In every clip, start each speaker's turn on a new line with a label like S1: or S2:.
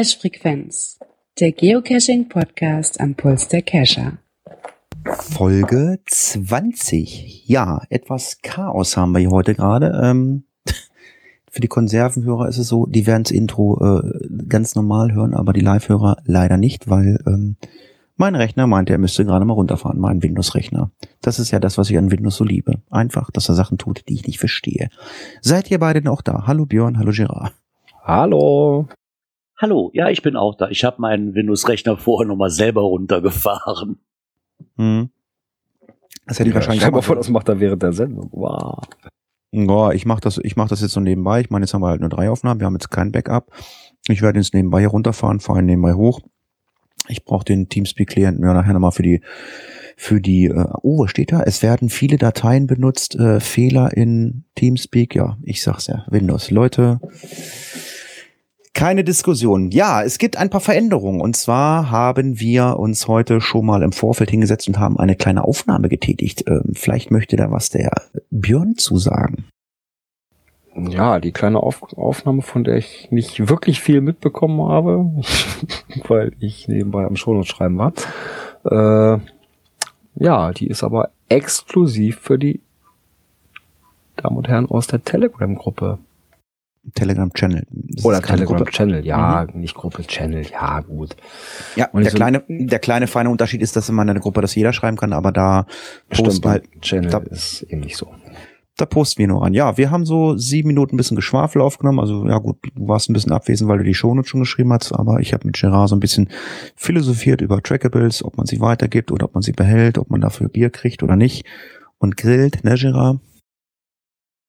S1: Cache Frequenz, der Geocaching Podcast am Puls der Cacher.
S2: Folge 20. Ja, etwas Chaos haben wir hier heute gerade. Ähm, für die Konservenhörer ist es so, die werden das Intro äh, ganz normal hören, aber die Live-Hörer leider nicht, weil ähm, mein Rechner meinte, er müsste gerade mal runterfahren, mein Windows-Rechner. Das ist ja das, was ich an Windows so liebe. Einfach, dass er Sachen tut, die ich nicht verstehe. Seid ihr beide noch da? Hallo Björn, hallo Gerard.
S3: Hallo.
S4: Hallo, ja, ich bin auch da. Ich habe meinen Windows-Rechner vorher nochmal selber runtergefahren.
S2: Hm. Das hätte ich
S3: Ja,
S2: wahrscheinlich
S3: stell
S2: auch
S3: mal vor, das macht er während der Sendung. Wow.
S2: Ja, ich mache das, ich mach das jetzt so nebenbei. Ich meine, jetzt haben wir halt nur drei Aufnahmen. Wir haben jetzt kein Backup. Ich werde jetzt nebenbei hier runterfahren, fahre nebenbei hoch. Ich brauche den Teamspeak-Klienten ja nachher nochmal für die, für die, äh, oh, was steht da? Es werden viele Dateien benutzt, äh, Fehler in Teamspeak. Ja, ich sag's ja, Windows. Leute, keine Diskussion. Ja, es gibt ein paar Veränderungen. Und zwar haben wir uns heute schon mal im Vorfeld hingesetzt und haben eine kleine Aufnahme getätigt. Ähm, vielleicht möchte da was der Björn zu sagen.
S3: Ja, die kleine Auf Aufnahme, von der ich nicht wirklich viel mitbekommen habe, weil ich nebenbei am Shownotes schreiben war. Äh, ja, die ist aber exklusiv für die Damen und Herren aus der Telegram-Gruppe.
S2: Telegram-Channel.
S3: Oder. Telegram-Channel, ja, nicht Gruppe, Channel, ja, gut.
S2: Ja,
S3: Und
S2: der
S3: so-
S2: kleine, der kleine feine Unterschied ist, dass in meiner Gruppe das jeder schreiben kann, aber da posten
S3: Stimmt,
S2: wir halt,
S3: Channel
S2: da-
S3: ist eben nicht so.
S2: da posten wir nur an. Ja, wir haben so sieben Minuten ein bisschen Geschwafel aufgenommen. Also ja gut, du warst ein bisschen abwesend, weil du die Shownotes schon geschrieben hast, aber ich habe mit Gerard so ein bisschen philosophiert über Trackables, ob man sie weitergibt oder ob man sie behält, ob man dafür Bier kriegt oder nicht und grillt, ne Gerard?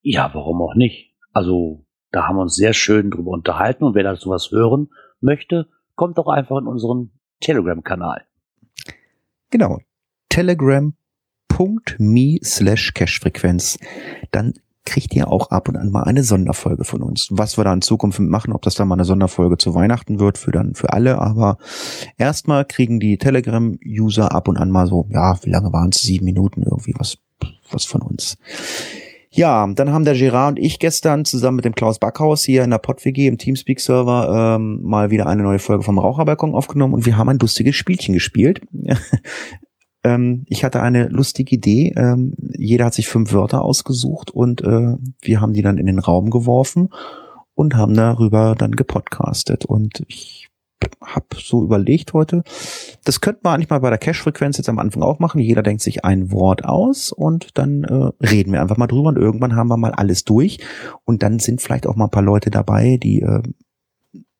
S4: Ja, warum auch nicht? Also, da haben wir uns sehr schön drüber unterhalten und wer dazu was hören möchte, kommt doch einfach in unseren Telegram-Kanal.
S2: Genau. Telegram.me slash Cashfrequenz. Dann kriegt ihr auch ab und an mal eine Sonderfolge von uns. Was wir da in Zukunft machen, ob das dann mal eine Sonderfolge zu Weihnachten wird, für dann für alle, aber erstmal kriegen die Telegram-User ab und an mal so, ja, wie lange waren es? Sieben Minuten irgendwie was, was von uns. Ja, dann haben der Gerard und ich gestern zusammen mit dem Klaus Backhaus hier in der PodWG im Teamspeak-Server ähm, mal wieder eine neue Folge vom Raucherbalkon aufgenommen und wir haben ein lustiges Spielchen gespielt. ähm, ich hatte eine lustige Idee. Ähm, jeder hat sich fünf Wörter ausgesucht und äh, wir haben die dann in den Raum geworfen und haben darüber dann gepodcastet. Und ich habe so überlegt heute, das könnte man eigentlich mal bei der Cache-Frequenz jetzt am Anfang auch machen. Jeder denkt sich ein Wort aus und dann äh, reden wir einfach mal drüber und irgendwann haben wir mal alles durch und dann sind vielleicht auch mal ein paar Leute dabei, die äh,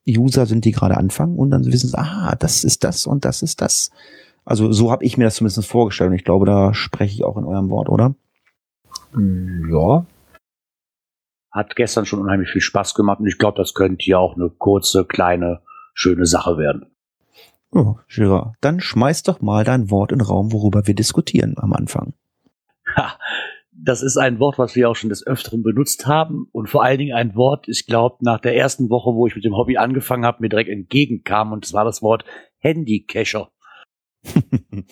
S2: User sind, die gerade anfangen und dann wissen sie, ah, das ist das und das ist das. Also so habe ich mir das zumindest vorgestellt und ich glaube, da spreche ich auch in eurem Wort, oder?
S3: Ja,
S4: Hat gestern schon unheimlich viel Spaß gemacht und ich glaube, das könnte ja auch eine kurze, kleine, schöne Sache werden.
S2: Oh, Gerard, dann schmeiß doch mal dein Wort in den Raum, worüber wir diskutieren am Anfang.
S4: Ha, das ist ein Wort, was wir auch schon des Öfteren benutzt haben und vor allen Dingen ein Wort, ich glaube, nach der ersten Woche, wo ich mit dem Hobby angefangen habe, mir direkt entgegenkam und zwar das Wort Handycacher.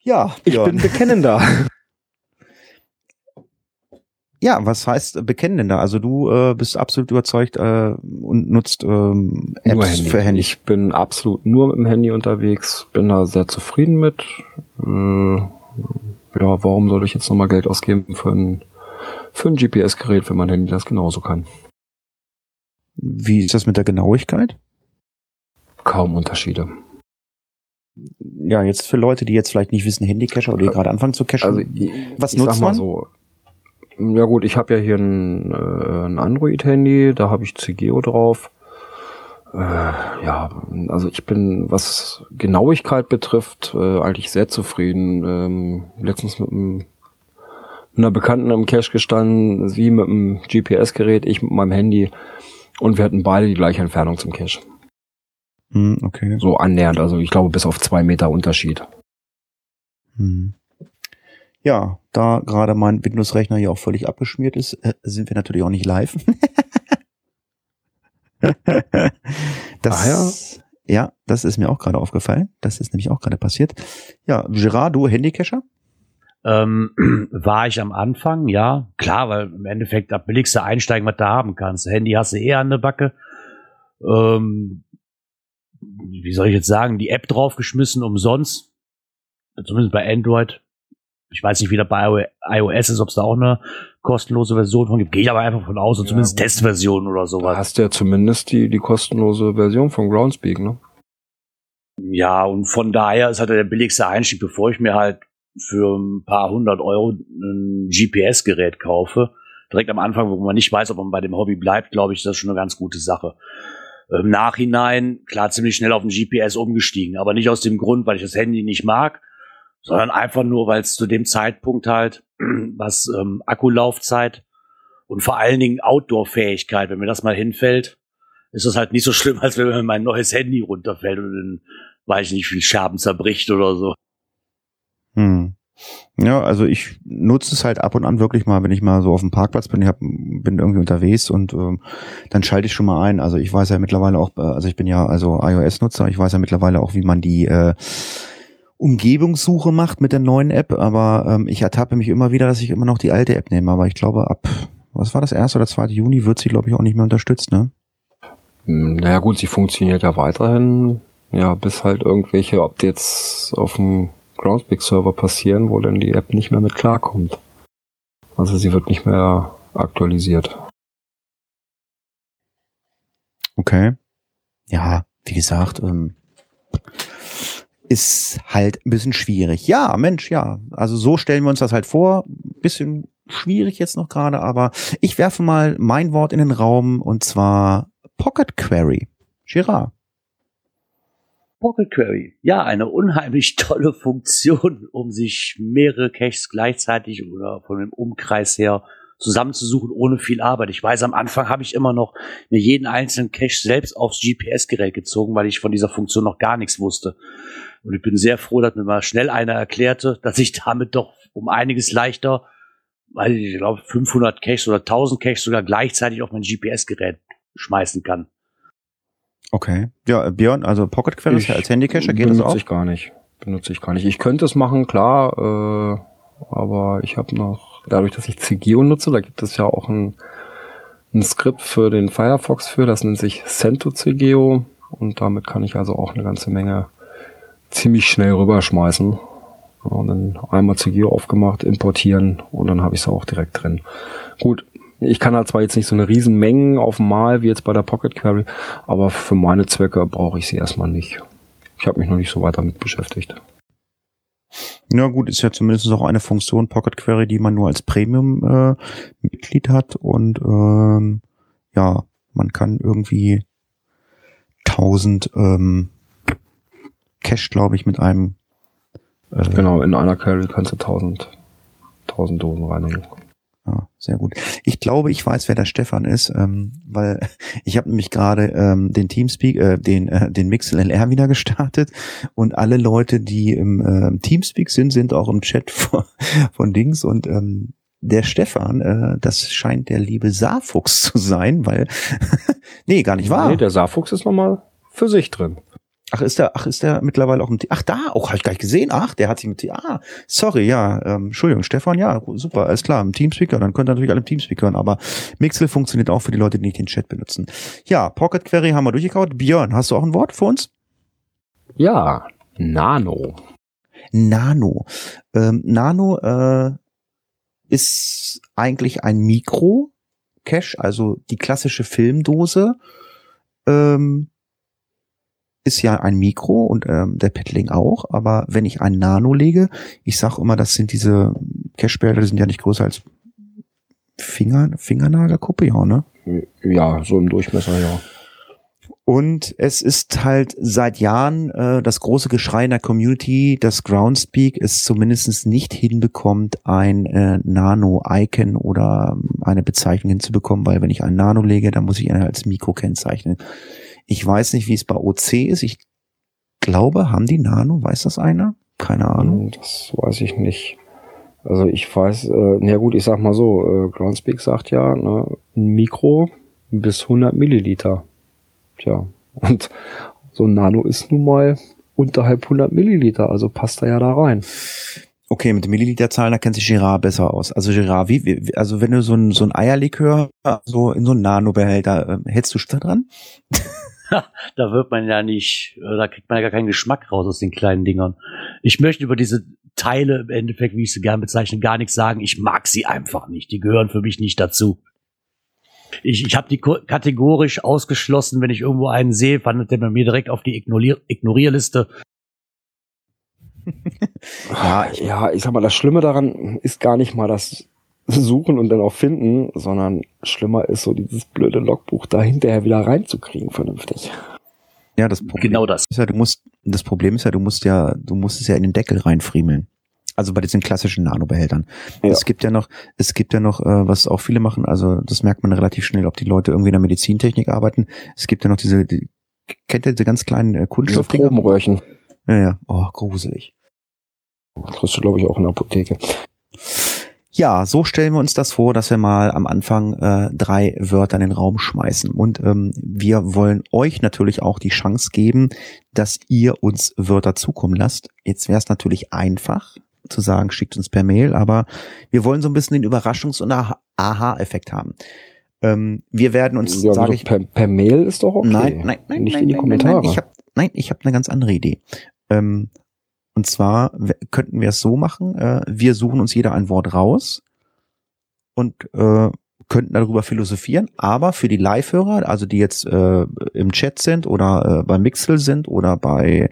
S2: ja,
S3: ich
S2: Björn.
S3: bin bekennender.
S2: Ja, was heißt bekennen denn da? Also du äh, bist absolut überzeugt äh, und nutzt ähm, Apps
S3: Nur Handy.
S2: für Handy.
S3: Ich bin absolut nur mit dem Handy unterwegs, bin da sehr zufrieden mit. Äh, ja, warum soll ich jetzt nochmal Geld ausgeben für ein, für ein GPS-Gerät, wenn mein Handy das genauso kann?
S2: Wie ist das mit der Genauigkeit?
S3: Kaum Unterschiede.
S2: Ja, jetzt für Leute, die jetzt vielleicht nicht wissen, Handycacher oder die gerade anfangen zu cachen.
S3: Also ich,
S2: was
S3: ich
S2: nutzt man?
S3: so. Ja gut, ich habe ja hier ein, äh, ein Android-Handy, da habe ich CGO drauf. Äh, ja, also ich bin, was Genauigkeit betrifft, äh, eigentlich sehr zufrieden. Ähm, letztens mit, einem, einer Bekannten im Cache gestanden, sie mit einem GPS-Gerät, ich mit meinem Handy und wir hatten beide die gleiche Entfernung zum Cache.
S2: Hm, okay.
S3: So annähernd, also ich glaube bis auf zwei Meter Unterschied.
S2: Hm. Ja, da gerade mein Windows-Rechner hier auch völlig abgeschmiert ist, äh, sind wir natürlich auch nicht live. das, ja, das ist mir auch gerade aufgefallen. Das ist nämlich auch gerade passiert. Ja, Gerard, du Handycacher?
S4: Ähm, war ich am Anfang, ja, klar, weil im Endeffekt das billigste einsteigen, was du haben kannst. Handy hast du eh an der Backe. Ähm, wie soll ich jetzt sagen, die App draufgeschmissen umsonst. Zumindest bei Android. Ich weiß nicht, wie da bei iOS ist, ob es da auch eine kostenlose Version von gibt. Gehe ich aber einfach von aus, ja, zumindest Testversion oder sowas.
S3: Da hast du ja zumindest die, die kostenlose Version von Groundspeak, ne?
S4: Ja, und von daher ist halt der billigste Einstieg, bevor ich mir halt für ein paar hundert Euro ein GPS-Gerät kaufe. Direkt am Anfang, wo man nicht weiß, ob man bei dem Hobby bleibt, glaube ich, ist das schon eine ganz gute Sache. Im Nachhinein, klar, ziemlich schnell auf den GPS umgestiegen, aber nicht aus dem Grund, weil ich das Handy nicht mag, sondern einfach nur, weil es zu dem Zeitpunkt halt, was ähm, Akkulaufzeit und vor allen Dingen Outdoor-Fähigkeit, wenn mir das mal hinfällt, ist das halt nicht so schlimm, als wenn mir mein neues Handy runterfällt und dann weiß ich nicht, wie viel Scherben zerbricht oder so.
S2: Hm. Ja, also ich nutze es halt ab und an wirklich mal, wenn ich mal so auf dem Parkplatz bin, ich hab, bin irgendwie unterwegs und ähm, dann schalte ich schon mal ein. Also ich weiß ja mittlerweile auch, äh, also ich bin ja also iOS-Nutzer, ich weiß ja mittlerweile auch, wie man die äh, Umgebungssuche macht mit der neuen App, aber ähm, ich ertappe mich immer wieder, dass ich immer noch die alte App nehme. Aber ich glaube, ab, was war das, 1. oder 2. Juni wird sie, glaube ich, auch nicht mehr unterstützt, ne?
S3: Hm, naja gut, sie funktioniert ja weiterhin, ja, bis halt irgendwelche Updates auf dem Groundspeak-Server passieren, wo dann die App nicht mehr mit klarkommt. Also sie wird nicht mehr aktualisiert.
S2: Okay. Ja, wie gesagt, ähm, ist halt ein bisschen schwierig. Ja, Mensch, ja. Also so stellen wir uns das halt vor. Bisschen schwierig jetzt noch gerade, aber ich werfe mal mein Wort in den Raum und zwar Pocket Query. Girard.
S4: Pocket Query. Ja, eine unheimlich tolle Funktion, um sich mehrere Caches gleichzeitig oder von dem Umkreis her zusammenzusuchen ohne viel Arbeit. Ich weiß, am Anfang habe ich immer noch mir jeden einzelnen Cache selbst aufs GPS-Gerät gezogen, weil ich von dieser Funktion noch gar nichts wusste. Und ich bin sehr froh, dass mir mal schnell einer erklärte, dass ich damit doch um einiges leichter, weil ich glaube 500 Caches oder 1000 Caches sogar gleichzeitig auf mein GPS-Gerät schmeißen kann.
S2: Okay. Ja, Björn, also Pocket Query ist ja als Handycacher,
S3: geht das auch? Benutze ich gar nicht. Benutze ich gar nicht. Ich könnte es machen, klar, äh, aber ich habe noch, dadurch, dass ich CGO nutze, da gibt es ja auch ein, ein Skript für den Firefox für, das nennt sich Cento CGO und damit kann ich also auch eine ganze Menge ziemlich schnell rüberschmeißen. Und dann einmal CGO aufgemacht, importieren und dann habe ich es auch direkt drin. Gut, ich kann halt zwar jetzt nicht so eine riesen Mengen auf Mal wie jetzt bei der Pocket Query, aber für meine Zwecke brauche ich sie erstmal nicht. Ich habe mich noch nicht so weiter damit beschäftigt.
S2: Ja gut, ist ja zumindest auch eine Funktion Pocket Query, die man nur als Premium-Mitglied äh, hat und ähm, ja, man kann irgendwie 1000 ähm, Cache, glaube ich, mit einem.
S3: Äh, genau, in einer Carry kannst du 1000, 1000 Dosen reinigen.
S2: Ja, sehr gut. Ich glaube, ich weiß, wer der Stefan ist, ähm, weil ich habe nämlich gerade ähm, den Teamspeak, äh, den äh, den Mixel LR wieder gestartet und alle Leute, die im äh, Teamspeak sind, sind auch im Chat von, von Dings und ähm, der Stefan, äh, das scheint der liebe Saarfuchs zu sein, weil nee, gar nicht wahr. Nee,
S3: der Saarfuchs ist nochmal für sich drin.
S2: Ach, ist der, ach, ist der mittlerweile auch im Ach, da, auch, habe ich gar nicht gesehen. Ach, der hat sich mit Ah, sorry, ja, ähm, Entschuldigung, Stefan, ja, super, alles klar, im Teamspeaker, dann könnt ihr natürlich alle im Teamspeak hören, aber Mixel funktioniert auch für die Leute, die nicht den Chat benutzen. Ja, Pocket Query haben wir durchgekaut. Björn, hast du auch ein Wort für uns?
S3: Ja, Nano.
S2: Nano. Ähm, Nano äh, ist eigentlich ein Mikro-Cache, also die klassische Filmdose. Ähm, ist ja ein Mikro und ähm, der Paddling auch, aber wenn ich ein Nano lege, ich sage immer, das sind diese Cashbälle, die sind ja nicht größer als Finger, Fingernagelkuppe, ja, ne?
S3: Ja, so im Durchmesser, ja.
S2: Und es ist halt seit Jahren äh, das große Geschrei in der Community, dass Groundspeak es zumindest nicht hinbekommt, ein äh, Nano-Icon oder eine Bezeichnung hinzubekommen, weil wenn ich ein Nano lege, dann muss ich ihn als Mikro kennzeichnen. Ich weiß nicht, wie es bei OC ist. Ich glaube, haben die Nano? Weiß das einer? Keine Ahnung.
S3: Hm, das weiß ich nicht. Also ich weiß, äh, na gut, ich sag mal so, äh, Groundspeak sagt ja, ne, ein Mikro bis 100 Milliliter. Tja, und so ein Nano ist nun mal unterhalb 100 Milliliter, also passt er ja da rein.
S2: Okay, mit Milliliterzahlen, da kennt sich Girard besser aus. Also Girard, wie, wie also wenn du so ein, so ein Eierlikör so in so ein Nano-Behälter, äh, hältst du da dran?
S4: da wird man ja nicht, äh, da kriegt man ja gar keinen Geschmack raus aus den kleinen Dingern. Ich möchte über diese Teile im Endeffekt, wie ich sie gern bezeichne, gar nichts sagen. Ich mag sie einfach nicht. Die gehören für mich nicht dazu. Ich, ich habe die kategorisch ausgeschlossen, wenn ich irgendwo einen sehe, fandet der bei mir direkt auf die Ignorier Ignorierliste.
S3: ja, ja, ich sag mal, das Schlimme daran ist gar nicht mal das Suchen und dann auch finden, sondern schlimmer ist so dieses blöde Logbuch da hinterher wieder reinzukriegen, vernünftig.
S2: Ja, das Problem
S4: genau das.
S2: Ist ja, du musst, das Problem ist ja, du musst ja, du musst es ja in den Deckel reinfriemeln. Also bei diesen klassischen Nanobehältern. Ja. Es gibt ja noch, es gibt ja noch, äh, was auch viele machen, also das merkt man relativ schnell, ob die Leute irgendwie in der Medizintechnik arbeiten. Es gibt ja noch diese, die, kennt ihr diese ganz kleinen äh, Kunststoffdinger?
S3: Probenröhrchen.
S2: Ja, ja. Oh, gruselig.
S3: Das kriegst du, glaube ich, auch in der Apotheke.
S2: Ja, so stellen wir uns das vor, dass wir mal am Anfang äh, drei Wörter in den Raum schmeißen. Und ähm, wir wollen euch natürlich auch die Chance geben, dass ihr uns Wörter zukommen lasst. Jetzt wäre es natürlich einfach zu sagen, schickt uns per Mail, aber wir wollen so ein bisschen den Überraschungs- und Aha-Effekt haben. Ähm, wir werden uns,
S3: ja,
S2: sage
S3: also
S2: ich,
S3: per, per Mail ist doch okay.
S2: Nein, nein, nein,
S3: Nicht
S2: nein,
S3: in die
S2: nein,
S3: Kommentare.
S2: Nein, nein, ich habe nein, ich habe eine ganz andere Idee. Ähm, und zwar könnten wir es so machen, äh, wir suchen uns jeder ein Wort raus und äh, könnten darüber philosophieren, aber für die Live-Hörer, also die jetzt äh, im Chat sind oder äh, bei Mixel sind oder bei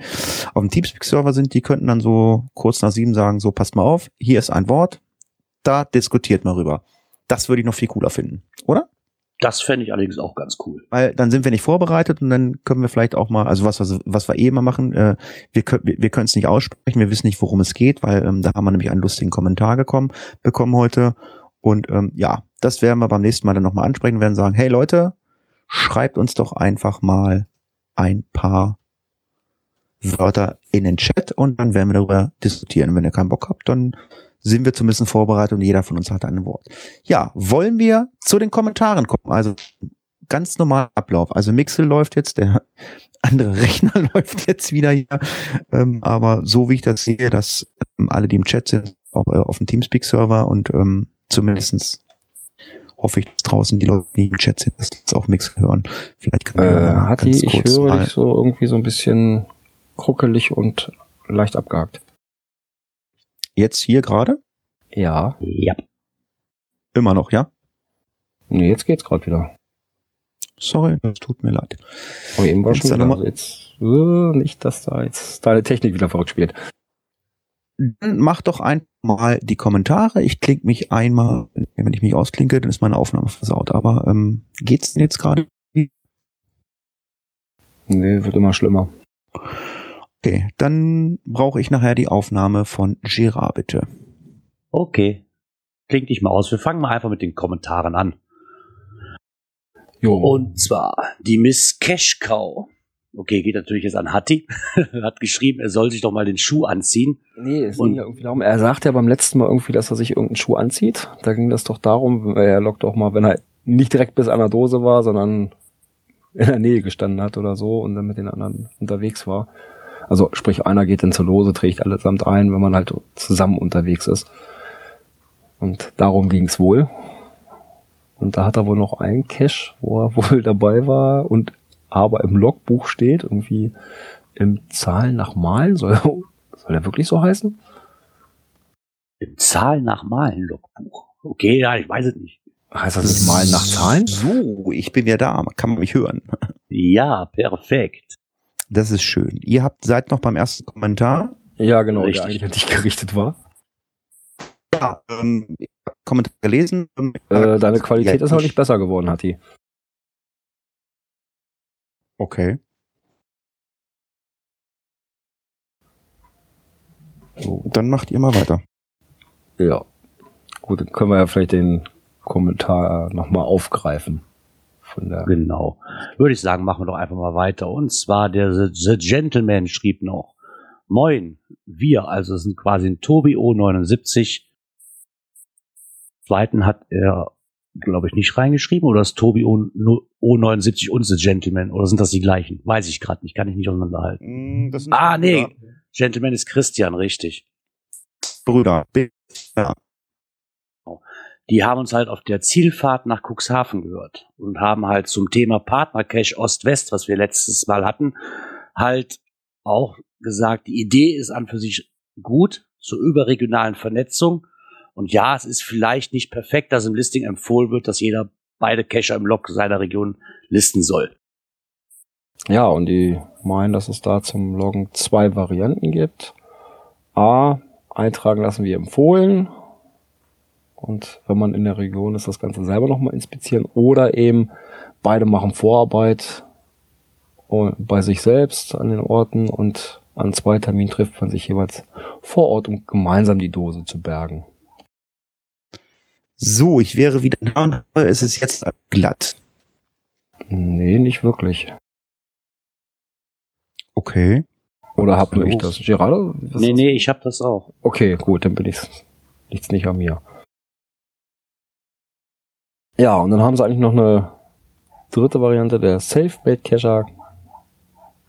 S2: auf dem Teamspeak-Server sind, die könnten dann so kurz nach sieben sagen, so passt mal auf, hier ist ein Wort, da diskutiert mal rüber. Das würde ich noch viel cooler finden, oder?
S4: Das fände ich allerdings auch ganz cool.
S2: weil dann sind wir nicht vorbereitet und dann können wir vielleicht auch mal, also was, was, was wir eh immer machen, äh, wir können wir, wir können es nicht aussprechen, wir wissen nicht, worum es geht, weil ähm, da haben wir nämlich einen lustigen Kommentar gekommen, bekommen heute und ähm, ja, das werden wir beim nächsten Mal dann nochmal ansprechen, werden sagen, hey Leute, schreibt uns doch einfach mal ein paar Wörter in den Chat und dann werden wir darüber diskutieren. Wenn ihr keinen Bock habt, dann sind wir zumindest vorbereitet und jeder von uns hat ein Wort. Ja, wollen wir zu den Kommentaren kommen? Also ganz normal Ablauf. Also Mixel läuft jetzt, der andere Rechner läuft jetzt wieder hier. Ähm, aber so wie ich das sehe, dass ähm, alle, die im Chat sind, auch äh, auf dem Teamspeak-Server und ähm, zumindestens hoffe ich, dass draußen die Leute, die im Chat sind, dass das auch Mixel hören. Vielleicht können wir
S3: Äh,
S2: ganz
S3: ich höre dich so irgendwie so ein bisschen kruckelig und leicht abgehakt.
S2: Jetzt hier gerade?
S3: Ja.
S4: Ja.
S2: Immer noch, ja?
S3: Nee, jetzt geht's gerade wieder.
S2: Sorry, das tut mir leid.
S3: Aber eben war
S2: Jetzt
S3: schon wieder. Also jetzt, äh, nicht, dass da jetzt deine Technik wieder verrückt spielt.
S2: Dann mach doch einmal die Kommentare. Ich klinge mich einmal, wenn ich mich ausklinke, dann ist meine Aufnahme versaut. Aber ähm, geht's denn jetzt gerade?
S3: Nee, wird immer schlimmer.
S2: Okay, dann brauche ich nachher die Aufnahme von Gerard, bitte.
S4: Okay. Klingt dich mal aus. Wir fangen mal einfach mit den Kommentaren an.
S3: Jo.
S4: Und zwar die Miss Cashcow. Okay, geht natürlich jetzt an Hatti. Hat geschrieben, er soll sich doch mal den Schuh anziehen.
S3: Nee, es ging ja irgendwie darum, er sagte ja beim letzten Mal irgendwie, dass er sich irgendeinen Schuh anzieht. Da ging das doch darum, weil er lockt auch mal, wenn er nicht direkt bis an der Dose war, sondern in der Nähe gestanden hat oder so und dann mit den anderen unterwegs war. Also sprich, einer geht dann zur Lose, trägt allesamt ein, wenn man halt zusammen unterwegs ist. Und darum ging's wohl. Und da hat er wohl noch einen Cache, wo er wohl dabei war und aber im Logbuch steht, irgendwie im Zahlen nach Malen, soll, soll der wirklich so heißen?
S4: Im Zahl nach Malen Logbuch. Okay, ja, ich weiß es nicht.
S3: Heißt das nicht Malen nach Zahlen?
S2: So, ich bin ja da. Kann man mich hören?
S4: Ja, perfekt.
S2: Das ist schön. Ihr habt seid noch beim ersten Kommentar.
S3: Ja, genau,
S4: Richtig.
S3: der eigentlich an dich gerichtet war.
S2: Ja, ähm, Kommentar gelesen. Ähm,
S3: Äh, deine Qualität
S2: ja,
S3: ist aber
S2: ich-
S3: nicht besser geworden, Hatti.
S2: Okay.
S3: So.
S2: Dann macht ihr mal weiter.
S3: Ja. Gut, dann können wir ja vielleicht den Kommentar nochmal aufgreifen. Von der
S4: Genau. Würde ich sagen, machen wir doch einfach mal weiter. Und zwar der The, The Gentleman schrieb noch. Moin, wir, also es sind quasi ein Tobi O79. Zweiten hat er, glaube ich, nicht reingeschrieben. Oder ist Tobi O, O79 und The Gentleman? Oder sind das die gleichen? Weiß ich gerade nicht, kann ich nicht auseinanderhalten.
S2: Das sind
S4: Ah, nee. Gentleman ist Christian, richtig.
S2: Brüder. Ja.
S4: Die haben uns halt auf der Zielfahrt nach Cuxhaven gehört und haben halt zum Thema Partnercache Ost-West, was wir letztes Mal hatten, halt auch gesagt, die Idee ist an für sich gut zur überregionalen Vernetzung. Und ja, es ist vielleicht nicht perfekt, dass im Listing empfohlen wird, dass jeder beide Cacher im Log seiner Region listen soll.
S3: Ja, und die meinen, dass es da zum Loggen zwei Varianten gibt. A, eintragen lassen wir empfohlen. Und wenn man in der Region ist, das Ganze selber nochmal inspizieren. Oder eben beide machen Vorarbeit bei sich selbst an den Orten und an zwei Terminen trifft man sich jeweils vor Ort, um gemeinsam die Dose zu bergen.
S2: So, ich wäre wieder da und es ist jetzt glatt.
S3: Nee, nicht wirklich.
S2: Okay.
S3: Oder hab nur ich das? Gerardo?
S4: Nee, nee, ich hab das auch.
S3: Okay, gut, dann bin ich nichts nicht an mir. Ja, und dann haben sie eigentlich noch eine dritte Variante, der Safe-Bait Cacher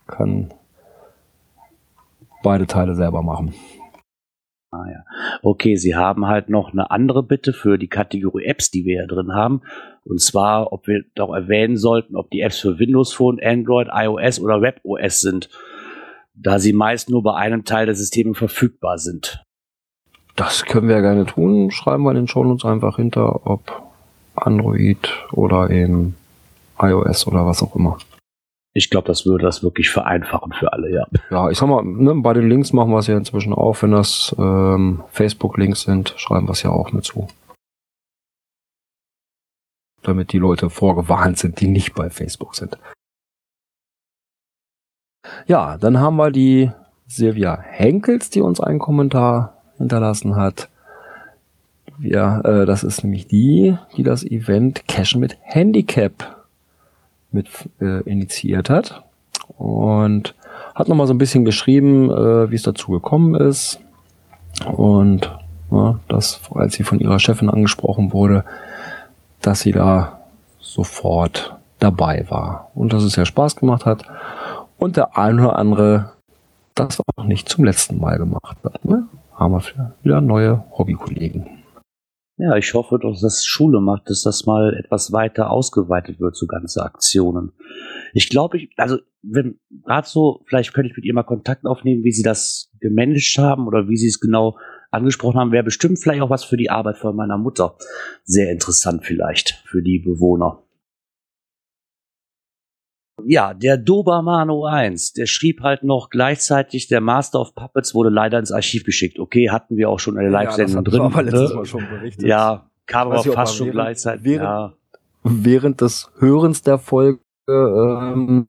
S3: kann beide Teile selber machen.
S4: Ah ja. Okay, Sie haben halt noch eine andere Bitte für die Kategorie Apps, die wir ja drin haben. Und zwar, ob wir doch erwähnen sollten, ob die Apps für Windows Phone, Android, iOS oder WebOS sind, da sie meist nur bei einem Teil der Systeme verfügbar sind.
S3: Das können wir ja gerne tun. Schreiben wir in den Shownotes einfach hinter, ob Android oder eben iOS oder was auch immer.
S4: Ich glaube, das würde das wirklich vereinfachen für alle, ja.
S3: Ja, ich sag mal, ne, bei den Links machen wir es ja inzwischen auch. Wenn das ähm, Facebook-Links sind, schreiben wir es ja auch mit zu. Damit die Leute vorgewarnt sind, die nicht bei Facebook sind. Ja, dann haben wir die Silvia Henkels, die uns einen Kommentar hinterlassen hat. Ja, äh, das ist nämlich die, die das Event Cashen mit Handicap mit äh, initiiert hat und hat nochmal so ein bisschen geschrieben, äh, wie es dazu gekommen ist und ja, dass, als sie von ihrer Chefin angesprochen wurde, dass sie da sofort dabei war und dass es ja Spaß gemacht hat und der ein oder andere das auch nicht zum letzten Mal gemacht hat. Ne? Haben wir wieder neue Hobbykollegen.
S4: Ja, ich hoffe, dass das Schule macht, dass das mal etwas weiter ausgeweitet wird, so ganze Aktionen. Ich glaube, ich, also, wenn, gerade so, vielleicht könnte ich mit ihr mal Kontakt aufnehmen, wie sie das gemanagt haben oder wie sie es genau angesprochen haben, wäre bestimmt vielleicht auch was für die Arbeit von meiner Mutter. Sehr interessant vielleicht für die Bewohner. Ja, der Dobermano 1, der schrieb halt noch gleichzeitig, der Master of Puppets wurde leider ins Archiv geschickt. Okay, hatten wir auch schon eine Live-Sendung ja, drin. Aber letztes ne? Mal schon berichtet. Ja, kam aber fast schon während, gleichzeitig.
S3: Während,
S4: ja.
S3: während des Hörens der Folge ähm,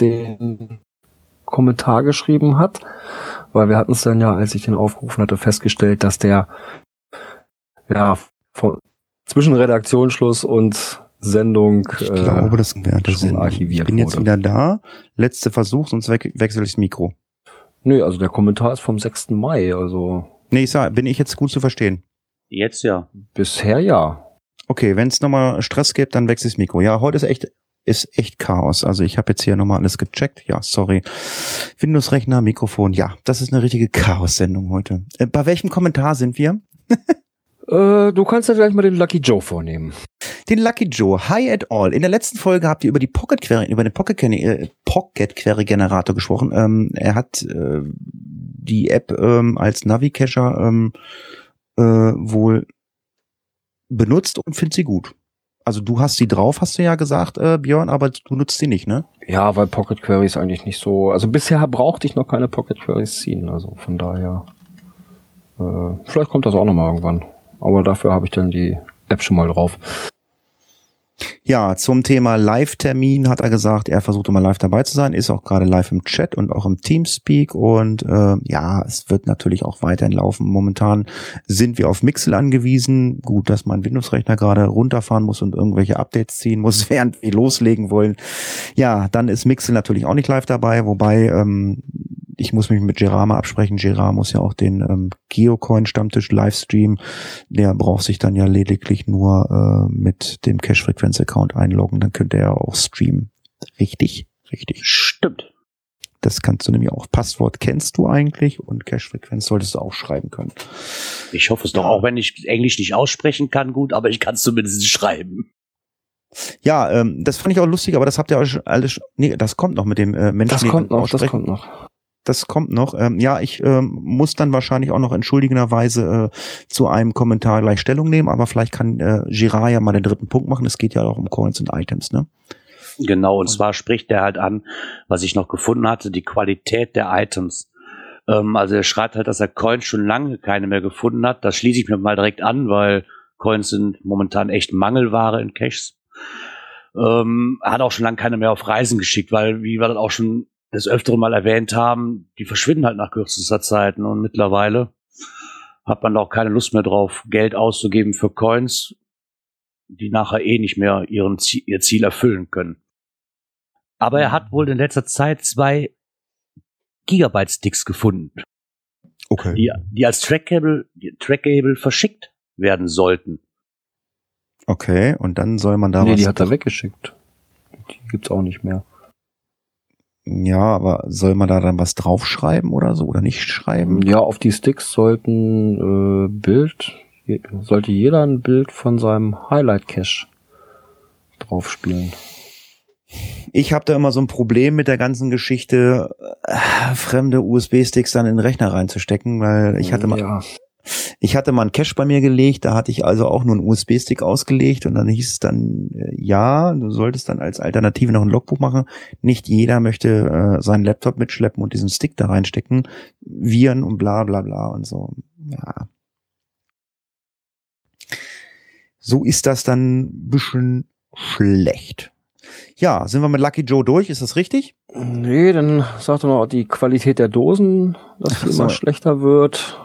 S3: den Kommentar geschrieben hat, weil wir hatten es dann ja, als ich den aufgerufen hatte, festgestellt, dass der ja von, zwischen Redaktionsschluss und Sendung.
S2: Ich äh, glaube, das wäre schon archiviert. Ich bin jetzt wieder da. Letzter Versuch, sonst we wechsle ich das Mikro.
S3: Nö, also der Kommentar ist vom 6. Mai, also.
S2: Nee, ich sag, bin ich jetzt gut zu verstehen?
S4: Jetzt ja.
S3: Bisher ja.
S2: Okay, wenn es nochmal Stress gibt, dann wechsle ich das Mikro. Ja, heute ist echt ist echt Chaos. Also ich habe jetzt hier nochmal alles gecheckt. Ja, sorry. Windows-Rechner, Mikrofon. Ja, das ist eine richtige Chaos-Sendung heute. Äh, bei welchem Kommentar sind wir?
S3: äh, du kannst ja gleich mal den Lucky Joe vornehmen.
S2: Den Lucky Joe. Hi at all. In der letzten Folge habt ihr über die Pocket Query, über den Pocket Query, äh, Pocket Query Generator gesprochen. Ähm, er hat äh, die App ähm, als Navi Cacher ähm, äh, wohl benutzt und findet sie gut. Also du hast sie drauf, hast du ja gesagt, äh, Björn, aber du nutzt sie nicht, ne?
S3: Ja, weil Pocket Queries eigentlich nicht so. Also bisher brauchte ich noch keine Pocket Queries ziehen. Also von daher. Äh, vielleicht kommt das auch noch mal irgendwann. Aber dafür habe ich dann die App schon mal drauf.
S2: Ja, zum Thema Live-Termin hat er gesagt, er versucht immer live dabei zu sein, ist auch gerade live im Chat und auch im Teamspeak und äh, ja, es wird natürlich auch weiterhin laufen. Momentan sind wir auf Mixel angewiesen. Gut, dass mein Windows-Rechner gerade runterfahren muss und irgendwelche Updates ziehen muss, während wir loslegen wollen. Ja, dann ist Mixel natürlich auch nicht live dabei, wobei ähm, ich muss mich mit Gerard mal absprechen. Gerard muss ja auch den ähm, Geocoin-Stammtisch Livestream. Der braucht sich dann ja lediglich nur äh, mit dem Cache-Frequenz-Account einloggen. Dann könnte er auch streamen. Richtig? Richtig.
S4: Stimmt.
S2: Das kannst du nämlich auch. Passwort kennst du eigentlich und Cache-Frequenz solltest du auch schreiben können.
S4: Ich hoffe es doch, auch wenn ich Englisch nicht aussprechen kann, gut, aber ich kann es zumindest schreiben.
S2: Ja, ähm, das fand ich auch lustig, aber das habt ihr auch schon alles. Nee, das kommt noch mit dem äh, Menschen.
S3: Das kommt noch, das kommt noch.
S2: Das kommt noch. Ähm, ja, ich ähm, muss dann wahrscheinlich auch noch entschuldigenderweise äh, zu einem Kommentar gleich Stellung nehmen, aber vielleicht kann äh, Girard ja mal den dritten Punkt machen. Es geht ja auch um Coins und Items, ne?
S4: Genau, und zwar spricht er halt an, was ich noch gefunden hatte, die Qualität der Items. Ähm, also er schreibt halt, dass er Coins schon lange keine mehr gefunden hat. Das schließe ich mir mal direkt an, weil Coins sind momentan echt Mangelware in Caches. Ähm, er hat auch schon lange keine mehr auf Reisen geschickt, weil, wie wir das auch schon des Öfteren mal erwähnt haben, die verschwinden halt nach kürzester Zeit. Und mittlerweile hat man auch keine Lust mehr drauf, Geld auszugeben für Coins, die nachher eh nicht mehr ihren Ziel, ihr Ziel erfüllen können. Aber er hat wohl in letzter Zeit zwei Gigabyte-Sticks gefunden.
S2: Okay.
S4: Die, die als Trackable, Trackable verschickt werden sollten.
S2: Okay, und dann soll man da
S3: nee,
S2: was.
S3: die hat er weggeschickt. Die gibt's auch nicht mehr.
S2: Ja, aber soll man da dann was draufschreiben oder so oder nicht schreiben?
S3: Ja, auf die Sticks sollten äh, Bild, sollte jeder ein Bild von seinem Highlight Cache draufspielen.
S2: Ich habe da immer so ein Problem mit der ganzen Geschichte, äh, fremde USB-Sticks dann in den Rechner reinzustecken, weil ich hatte mal,
S3: Ja.
S2: Ich hatte mal einen Cache bei mir gelegt, da hatte ich also auch nur einen USB-Stick ausgelegt und dann hieß es dann, äh, ja, du solltest dann als Alternative noch ein Logbuch machen. Nicht jeder möchte äh, seinen Laptop mitschleppen und diesen Stick da reinstecken, Viren und bla bla bla und so. Ja. So ist das dann ein bisschen schlecht. Ja, sind wir mit Lucky Joe durch? Ist das richtig?
S3: Nee, dann sagt er noch die Qualität der Dosen, dass die
S2: so.
S3: immer schlechter wird.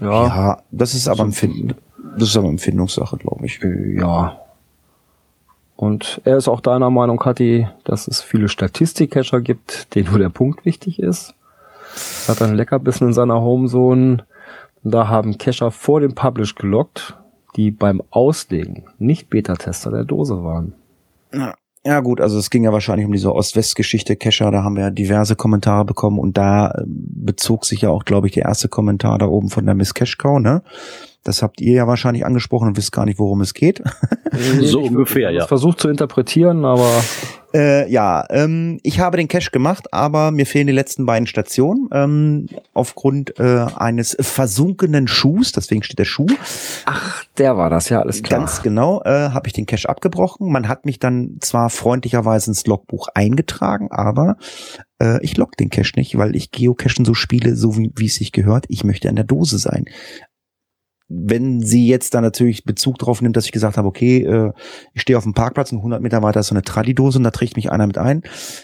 S3: Ja,
S2: Ja, das ist aber Empfinden. Das ist aber Empfindungssache, glaube ich.
S3: äh, ja. Und er ist auch deiner Meinung, Kathi, dass es viele Statistik-Cacher gibt, denen nur der Punkt wichtig ist. Er hat einen Leckerbissen in seiner Homezone. Da haben Cacher vor dem Publish gelockt, die beim Auslegen nicht Beta-Tester der Dose waren.
S2: Ja gut, also es ging ja wahrscheinlich um diese Ost-West-Geschichte Kescher, da haben wir ja diverse Kommentare bekommen und da äh, bezog sich ja auch, glaube ich, der erste Kommentar da oben von der Miss Cashcow, ne? Das habt ihr ja wahrscheinlich angesprochen und wisst gar nicht, worum es geht.
S4: So ungefähr, ja.
S3: Versucht zu interpretieren, aber
S2: Äh, ja, ähm, ich habe den Cache gemacht, aber mir fehlen die letzten beiden Stationen ähm, aufgrund äh, eines versunkenen Schuhs, deswegen steht der Schuh.
S3: ach, der war das, ja, alles klar.
S2: Ganz genau, äh, habe ich den Cache abgebrochen. Man hat mich dann zwar freundlicherweise ins Logbuch eingetragen, aber äh, ich log den Cache nicht, weil ich Geocachen so spiele, so wie, wie es sich gehört. Ich möchte an der Dose sein. Wenn sie jetzt da natürlich Bezug drauf nimmt, dass ich gesagt habe, okay, äh, ich stehe auf dem Parkplatz und 100 Meter weiter ist so eine Tradidose und da trägt mich einer mit ein.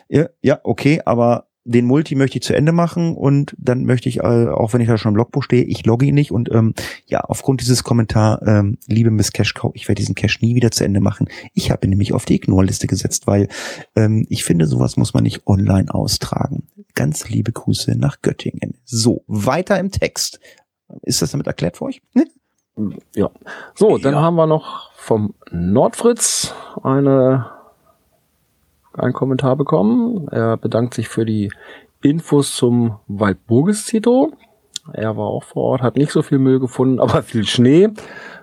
S2: Ja, ja, okay, aber den Multi möchte ich zu Ende machen und dann möchte ich, äh, auch wenn ich da schon im Logbuch stehe, ich logge ihn nicht und ähm, ja, aufgrund dieses Kommentar, ähm, liebe Miss Cashcow, ich werde diesen Cache nie wieder zu Ende machen. Ich habe ihn nämlich auf die Ignore-Liste gesetzt, weil ähm, ich finde, sowas muss man nicht online austragen. Ganz liebe Grüße nach Göttingen. So, weiter im Text. Ist das damit erklärt für euch? Hm?
S3: Ja. So, dann
S4: Ja.
S3: haben wir noch vom Nordfritz eine, einen Kommentar bekommen. Er bedankt sich für die Infos zum Waldburgis-Zito. Er war auch vor Ort, hat nicht so viel Müll gefunden, aber viel Schnee.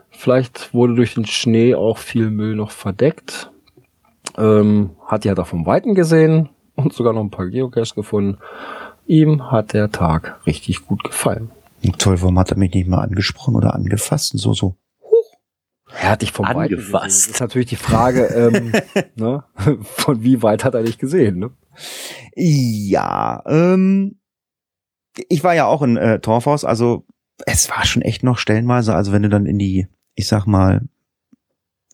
S3: Vielleicht wurde durch den Schnee auch viel Müll noch verdeckt. Ähm, hat ja da vom Weiten gesehen und sogar noch ein paar Geocaches gefunden. Ihm hat der Tag richtig gut gefallen.
S2: Toll, warum hat er mich nicht mal angesprochen oder angefasst und so, so.
S3: Er hat dich vom
S4: Angefasst.
S3: gesehen. Ist natürlich die Frage, ähm, ne, von wie weit hat er dich gesehen? Ne?
S2: Ja, ähm, ich war ja auch in äh, Torfhaus, also es war schon echt noch stellenweise, also wenn du dann in die, ich sag mal,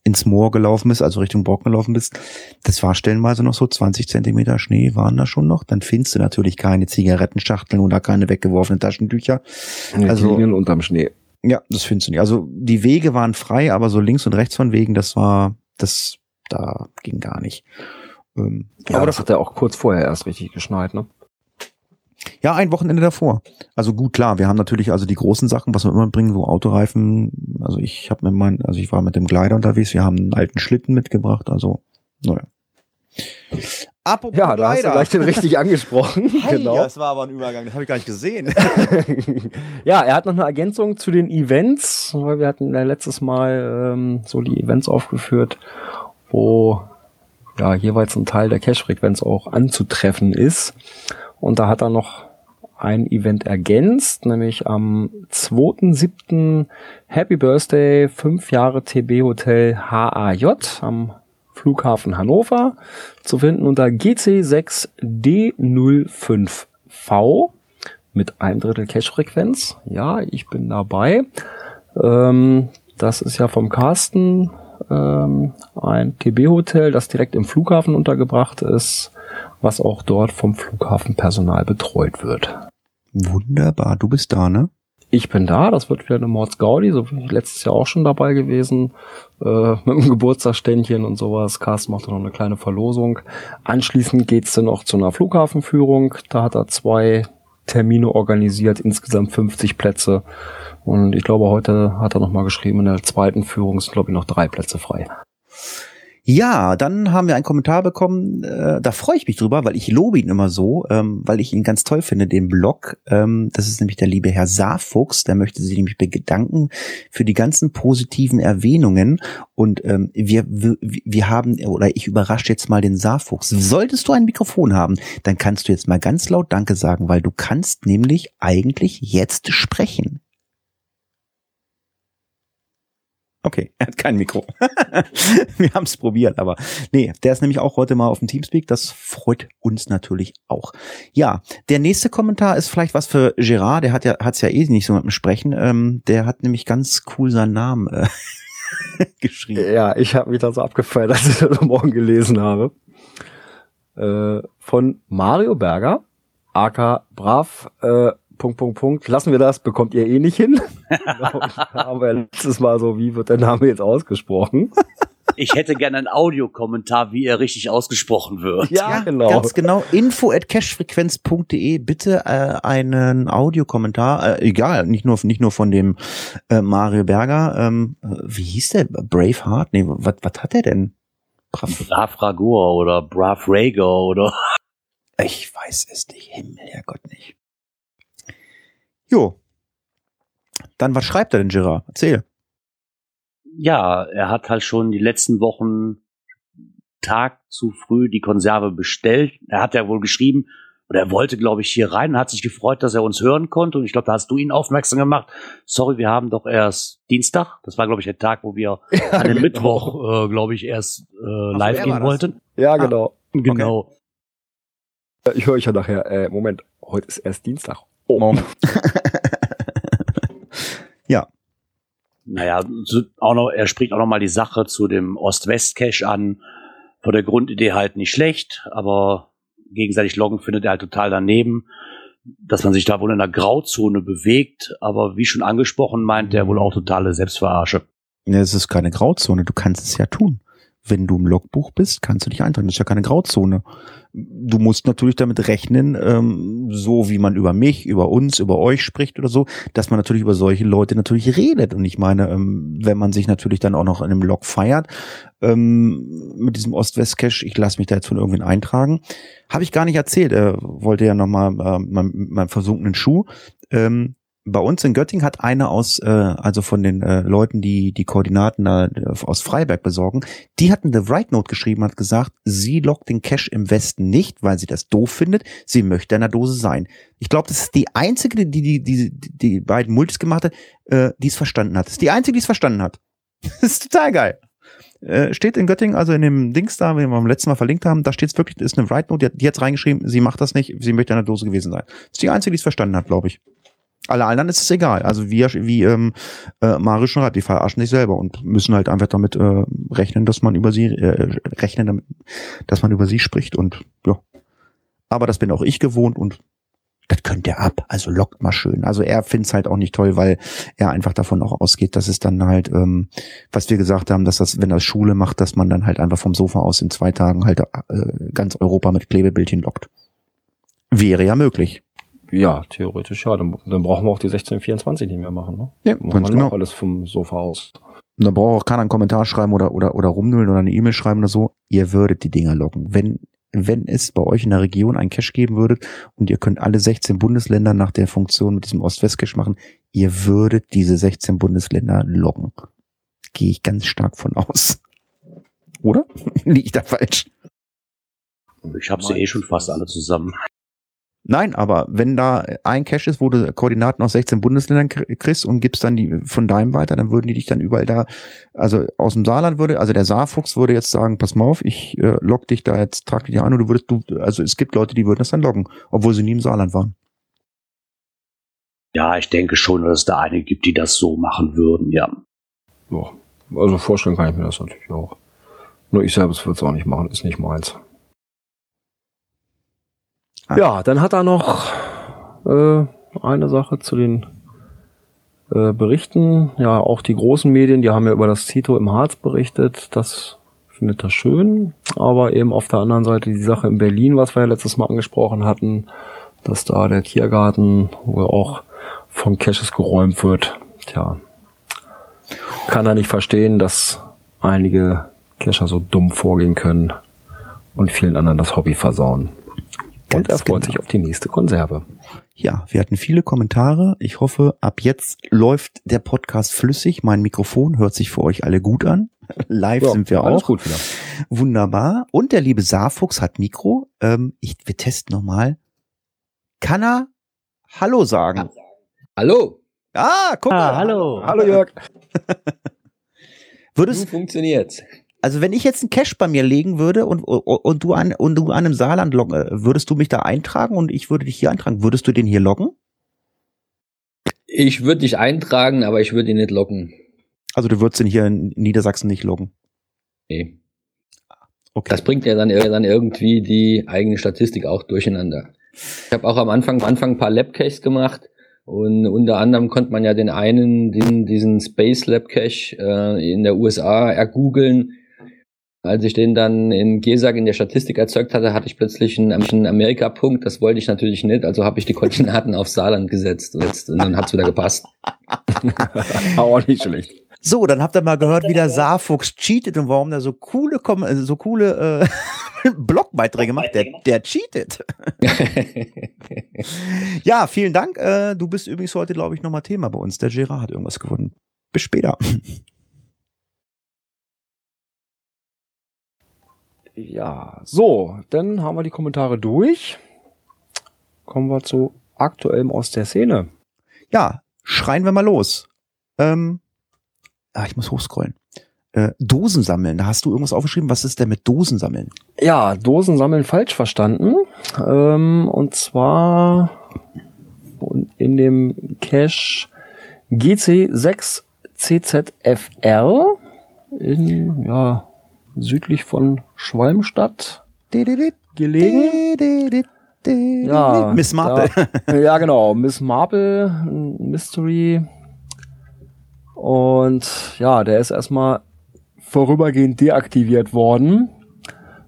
S2: ins Moor gelaufen bist, also Richtung Brocken gelaufen bist, das war stellenweise noch so 20 Zentimeter Schnee waren da schon noch. Dann findest du natürlich keine Zigarettenschachteln oder keine weggeworfenen Taschentücher.
S3: Die
S2: Also-
S3: liegen unterm Schnee.
S2: Ja, das findest du nicht. Also die Wege waren frei, aber so links und rechts von Wegen, das war, das, da ging gar nicht. Ähm,
S3: Ja, aber das hat er auch kurz vorher erst richtig geschneit, ne?
S2: Ja, ein Wochenende davor. Also gut, klar, wir haben natürlich also die großen Sachen, was wir immer bringen, so Autoreifen. Also ich habe mir mein, also ich war mit dem Gleiter unterwegs, wir haben einen alten Schlitten mitgebracht, also naja. Apropos
S3: Ja, da hast du gleich den richtig angesprochen.
S2: Hey,
S3: genau.
S2: Das war aber ein Übergang, das habe ich gar nicht gesehen.
S3: ja, er hat noch eine Ergänzung zu den Events, weil wir hatten ja letztes Mal ähm, so die Events aufgeführt, wo ja jeweils ein Teil der Cache-Frequenz auch anzutreffen ist. Und da hat er noch ein Event ergänzt, nämlich am 2.7. Happy Birthday, 5 Jahre TB Hotel HAJ am Flughafen Hannover zu finden unter GC6D05V mit einem Drittel Cache-Frequenz. Ja, ich bin dabei. Ähm, das ist ja vom Carsten ähm, ein TB-Hotel, das direkt im Flughafen untergebracht ist, was auch dort vom Flughafenpersonal betreut wird.
S2: Wunderbar, du bist da, ne?
S3: Ich bin da, das wird wieder eine Mordsgaudi, so wie letztes Jahr auch schon dabei gewesen, äh, mit einem Geburtstagsständchen und sowas. Carsten macht noch eine kleine Verlosung. Anschließend geht's dann noch zu einer Flughafenführung. Da hat er zwei Termine organisiert, insgesamt 50 Plätze. Und ich glaube, heute hat er nochmal geschrieben, in der zweiten Führung sind, glaube ich, noch drei Plätze frei.
S2: Ja, dann haben wir einen Kommentar bekommen, äh, da freue ich mich drüber, weil ich lobe ihn immer so, ähm, weil ich ihn ganz toll finde, den Blog. Ähm, das ist nämlich der liebe Herr Saarfuchs, der möchte sich nämlich bedanken für die ganzen positiven Erwähnungen. Und ähm, wir, wir, wir haben, oder ich überrasche jetzt mal den Saarfuchs. Solltest du ein Mikrofon haben, dann kannst du jetzt mal ganz laut Danke sagen, weil du kannst nämlich eigentlich jetzt sprechen. Okay, er hat kein Mikro. Wir haben es probiert, aber nee, der ist nämlich auch heute mal auf dem Teamspeak. Das freut uns natürlich auch. Ja, der nächste Kommentar ist vielleicht was für Gerard. Der hat ja hat's ja eh nicht so mit dem Sprechen. Ähm, der hat nämlich ganz cool seinen Namen äh, geschrieben.
S3: Ja, ich habe mich da so abgefeiert, als ich das morgen gelesen habe. Äh, von Mario Berger, aka Brav, äh, Punkt, Punkt, Punkt. Lassen wir das, bekommt ihr eh nicht hin. genau, aber letztes Mal so, wie wird der Name jetzt ausgesprochen?
S4: Ich hätte gerne einen Audiokommentar, wie er richtig ausgesprochen wird.
S3: Ja, genau.
S2: Ganz genau. Info at cashfrequenz.de. Bitte äh, einen Audiokommentar. Äh, egal, nicht nur nicht nur von dem äh, Mario Berger. Ähm, äh, wie hieß der? Braveheart? Nee, was was hat der denn? Brav
S4: Brav Ragor oder Brav oder.
S2: Ich weiß es nicht. Himmel, Herrgott nicht. Jo. Dann, was schreibt er denn, Gerard? Erzähl.
S4: Ja, er hat halt schon die letzten Wochen Tag zu früh die Konserve bestellt. Er hat ja wohl geschrieben, oder er wollte, glaube ich, hier rein und hat sich gefreut, dass er uns hören konnte. Und ich glaube, da hast du ihn aufmerksam gemacht. Sorry, wir haben doch erst Dienstag. Das war, glaube ich, der Tag, wo wir an dem
S3: genau.
S4: Mittwoch, äh, glaube ich, erst äh, live gehen wollten.
S3: Ja, genau.
S4: Genau.
S3: Ich höre euch ja nachher, äh, Moment, heute ist erst Dienstag. Oh,
S2: ja.
S4: Naja, auch noch, er spricht auch noch mal die Sache zu dem Ost-West-Cache an. Von der Grundidee halt nicht schlecht, aber gegenseitig loggen findet er halt total daneben, dass man sich da wohl in einer Grauzone bewegt. Aber wie schon angesprochen, meint er wohl auch totale Selbstverarsche.
S2: Es ist keine Grauzone. Du kannst es ja tun. Wenn du im Logbuch bist, kannst du dich eintragen. Das ist ja keine Grauzone. Du musst natürlich damit rechnen, ähm, so wie man über mich, über uns, über euch spricht oder so, dass man natürlich über solche Leute natürlich redet. Und ich meine, ähm, wenn man sich natürlich dann auch noch in einem Log feiert, ähm, mit diesem Ost-West-Cache, ich lasse mich da jetzt von irgendwen eintragen, habe ich gar nicht erzählt. Er wollte ja nochmal äh, meinem, meinem versunkenen Schuh. Ähm, bei uns in Göttingen hat einer aus, äh, also von den äh, Leuten, die die Koordinaten äh, aus Freiberg besorgen, die hat eine Write Note geschrieben, hat gesagt, sie lockt den Cache im Westen nicht, weil sie das doof findet. Sie möchte in der Dose sein. Ich glaube, das ist die einzige, die die, die, die beiden Multis gemacht hat, äh, die es verstanden hat. Das ist die einzige, die es verstanden hat. Das ist total geil. Äh, steht in Göttingen, also in dem Dings da, den wir beim letzten Mal verlinkt haben, da steht es wirklich, ist eine Write Note, die hat, die hat reingeschrieben, sie macht das nicht, sie möchte in der Dose gewesen sein. Das ist die einzige, die es verstanden hat, glaube ich. Alle anderen ist es egal. Also wie, wie ähm, äh, Mario schon hat, die verarschen sich selber und müssen halt einfach damit äh, rechnen, dass man über sie äh, rechnen, damit, dass man über sie spricht und ja. Aber das bin auch ich gewohnt und das könnt ihr ab. Also lockt mal schön. Also er find's halt auch nicht toll, weil er einfach davon auch ausgeht, dass es dann halt, ähm, was wir gesagt haben, dass das, wenn das Schule macht, dass man dann halt einfach vom Sofa aus in zwei Tagen halt äh, ganz Europa mit Klebebildchen lockt. Wäre ja möglich.
S3: Ja, theoretisch ja. Dann, dann brauchen wir auch die 1624 nicht mehr machen. Ne?
S2: Ja,
S3: Machen
S2: ganz
S3: wir
S2: genau.
S3: auch alles vom Sofa aus.
S2: Und da braucht auch keiner einen Kommentar schreiben oder, oder, oder rumnüllen oder eine E-Mail schreiben oder so. Ihr würdet die Dinger locken. Wenn wenn es bei euch in der Region einen Cache geben würdet und ihr könnt alle 16 Bundesländer nach der Funktion mit diesem Ost-West-Cache machen, ihr würdet diese 16 Bundesländer loggen. Gehe ich ganz stark von aus. Oder? Liege ich da falsch?
S4: Ich habe sie eh schon fast alle zusammen.
S2: Nein, aber wenn da ein Cache ist, wo du Koordinaten aus 16 Bundesländern kriegst und gibst dann die von deinem weiter, dann würden die dich dann überall da, also aus dem Saarland würde, also der Saarfuchs würde jetzt sagen, pass mal auf, ich äh, log dich da jetzt, trag dich an und du würdest, du, also es gibt Leute, die würden das dann loggen, obwohl sie nie im Saarland waren.
S4: Ja, ich denke schon, dass es da einige gibt, die das so machen würden, ja.
S3: Ja, also vorstellen kann ich mir das natürlich auch. Nur ich selbst würde es auch nicht machen, ist nicht meins.
S2: Ah.
S3: Ja, dann hat er noch äh, eine Sache zu den äh, Berichten. Ja, auch die großen Medien, die haben ja über das Zito im Harz berichtet. Das findet er schön. Aber eben auf der anderen Seite die Sache in Berlin, was wir ja letztes Mal angesprochen hatten, dass da der Tiergarten wohl auch von Caches geräumt wird. Tja, kann er nicht verstehen, dass einige Cacher so dumm vorgehen können und vielen anderen das Hobby versauen. Und er
S2: Ganz
S3: freut
S2: genau.
S3: sich auf die nächste Konserve.
S2: Ja, wir hatten viele Kommentare. Ich hoffe, ab jetzt läuft der Podcast flüssig. Mein Mikrofon hört sich für euch alle gut an. Live sind wir
S3: alles
S2: auch.
S3: gut wieder.
S2: Wunderbar. Und der liebe Saarfuchs hat Mikro. Ähm, ich, wir testen nochmal. Kann er Hallo sagen?
S5: Hallo,
S2: Ah, guck
S4: Ah,
S2: mal.
S4: hallo.
S3: Hallo Jörg.
S2: Würdest,
S5: funktioniert's.
S2: Also wenn ich jetzt einen Cash bei mir legen würde und, und, und du an, und du an einem Saarland loggen, äh, würdest du mich da eintragen und ich würde dich hier eintragen? Würdest du den hier loggen?
S5: Ich würde dich eintragen, aber ich würde ihn nicht locken.
S2: Also du würdest den hier in Niedersachsen nicht loggen.
S5: Nee.
S2: Okay.
S5: Das bringt ja dann, ir- dann irgendwie die eigene Statistik auch durcheinander. Ich habe auch am Anfang, am Anfang ein paar Labcaches gemacht und unter anderem konnte man ja den einen, den, diesen Space Lab Cache äh, in der USA ergoogeln. Als ich den dann in GESAG in der Statistik erzeugt hatte, hatte ich plötzlich einen, einen Amerika-Punkt. Das wollte ich natürlich nicht, also habe ich die Koordinaten auf Saarland gesetzt und, und dann hat's wieder gepasst.
S3: Auch nicht schlecht.
S2: So, dann habt ihr mal gehört, wie der Saarfuchs cheatet und warum der so coole, Kom äh, so coole äh, Blogbeiträge macht. Der, der cheatet. Ja, vielen Dank. Äh, du bist übrigens heute, glaube ich, nochmal Thema bei uns. Der Gerard hat irgendwas gewonnen. Bis später.
S3: Ja, so, dann haben wir die Kommentare durch. Kommen wir zu aktuellem aus der Szene.
S2: Ja, schreien wir mal los. Ähm, ah, ich muss hochscrollen. Äh, Dosen sammeln. Da hast du irgendwas aufgeschrieben. Was ist denn mit Dosen sammeln?
S3: Ja, Dosen sammeln falsch verstanden. Ähm, und zwar in dem Cache GC6CZFR in, ja, südlich von Schwalmstadt gelegen. Ja,
S2: Miss Marple.
S3: Ja, ja, genau. Miss Marple, Mystery. Und ja, der ist erstmal vorübergehend deaktiviert worden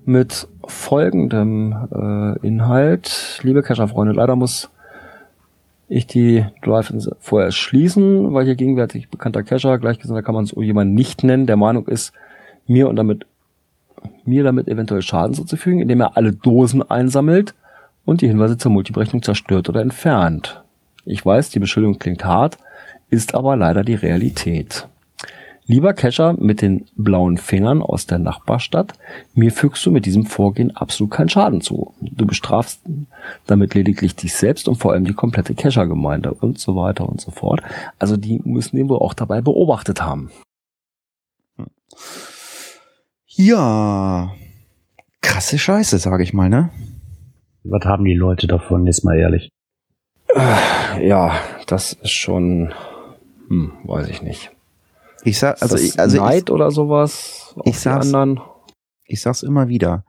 S3: mit folgendem äh, Inhalt. Liebe Cacher-Freunde, leider muss ich die Drive vorher schließen, weil hier gegenwärtig bekannter Cacher, Gleichgesinnter kann man so jemanden nicht nennen, der Meinung ist, mir und damit mir damit eventuell Schaden zuzufügen, indem er alle Dosen einsammelt und die Hinweise zur Multiberechnung zerstört oder entfernt. Ich weiß, die Beschuldigung klingt hart, ist aber leider die Realität. Lieber Cacher mit den blauen Fingern aus der Nachbarstadt, mir fügst du mit diesem Vorgehen absolut keinen Schaden zu. Du bestrafst damit lediglich dich selbst und vor allem die komplette Cacher-Gemeinde und so weiter und so fort. Also die müssen den wohl auch dabei beobachtet haben.
S2: Ja. Krasse Scheiße, sage ich mal, ne?
S4: Was haben die Leute davon, jetzt mal ehrlich?
S3: Ja, das ist schon, hm, weiß ich nicht.
S2: Ich sag, also,
S3: ist
S2: ich,
S3: das
S2: also ich,
S3: Neid oder sowas auf
S2: ich
S3: die
S2: sag's-
S3: anderen?
S2: ich sag's immer wieder.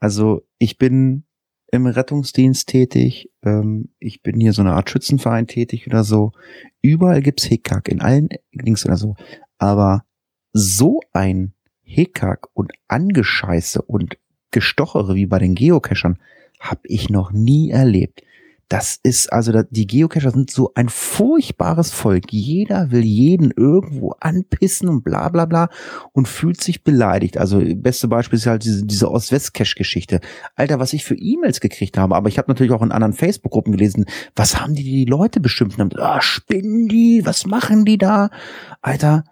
S2: Also ich bin im Rettungsdienst tätig, ähm, ich bin hier so eine Art Schützenverein tätig oder so. Überall gibt's Hickhack, in allen Links oder so. Aber so ein Hickhack und Angescheiße und Gestochere wie bei den Geocachern habe ich noch nie erlebt. das ist, also die Geocacher sind so ein furchtbares Volk. Jeder will jeden irgendwo anpissen und bla bla bla und fühlt sich beleidigt. Also beste Beispiel ist halt diese, diese Ost-West-Cache-Geschichte. Alter, was ich für E-Mails gekriegt habe, aber ich habe natürlich auch in anderen Facebook-Gruppen gelesen, was haben die die Leute bestimmt? Ah, spinnen die? Was machen die da? Alter,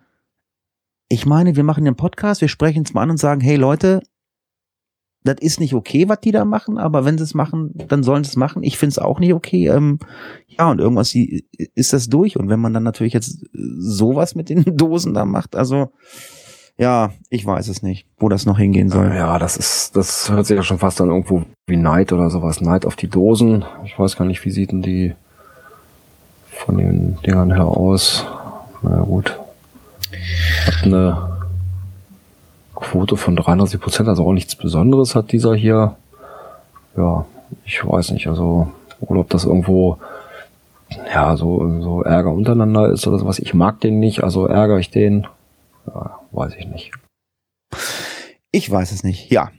S2: ich meine, wir machen den Podcast, wir sprechen es mal an und sagen, hey Leute, das ist nicht okay, was die da machen, aber wenn sie es machen, dann sollen sie es machen. Ich finde es auch nicht okay. Ähm, ja, und irgendwas ist das durch. Und wenn man dann natürlich jetzt sowas mit den Dosen da macht, also ja, ich weiß es nicht, wo das noch hingehen soll.
S3: Ja, das ist, das hört sich ja schon fast dann irgendwo wie Neid oder sowas. Neid auf die Dosen. Ich weiß gar nicht, wie sieht denn die von den Dingern her aus? Na naja, gut. Hat eine Quote von 33 Prozent, also auch nichts Besonderes hat dieser hier. Ja, ich weiß nicht, also, oder ob das irgendwo, ja, so, so Ärger untereinander ist oder sowas. Ich mag den nicht, also ärgere ich den. Ja, weiß ich nicht.
S2: Ich weiß es nicht, ja.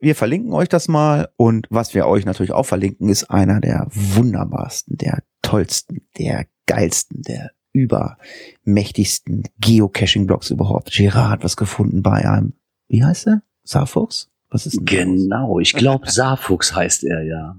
S2: Wir verlinken euch das mal und was wir euch natürlich auch verlinken, ist einer der wunderbarsten, der tollsten, der geilsten, der übermächtigsten Geocaching-Blogs überhaupt. Gerard hat was gefunden bei einem wie heißt er? Saarfuchs?
S4: Was ist denn Genau, ich glaube Saarfuchs heißt er, ja.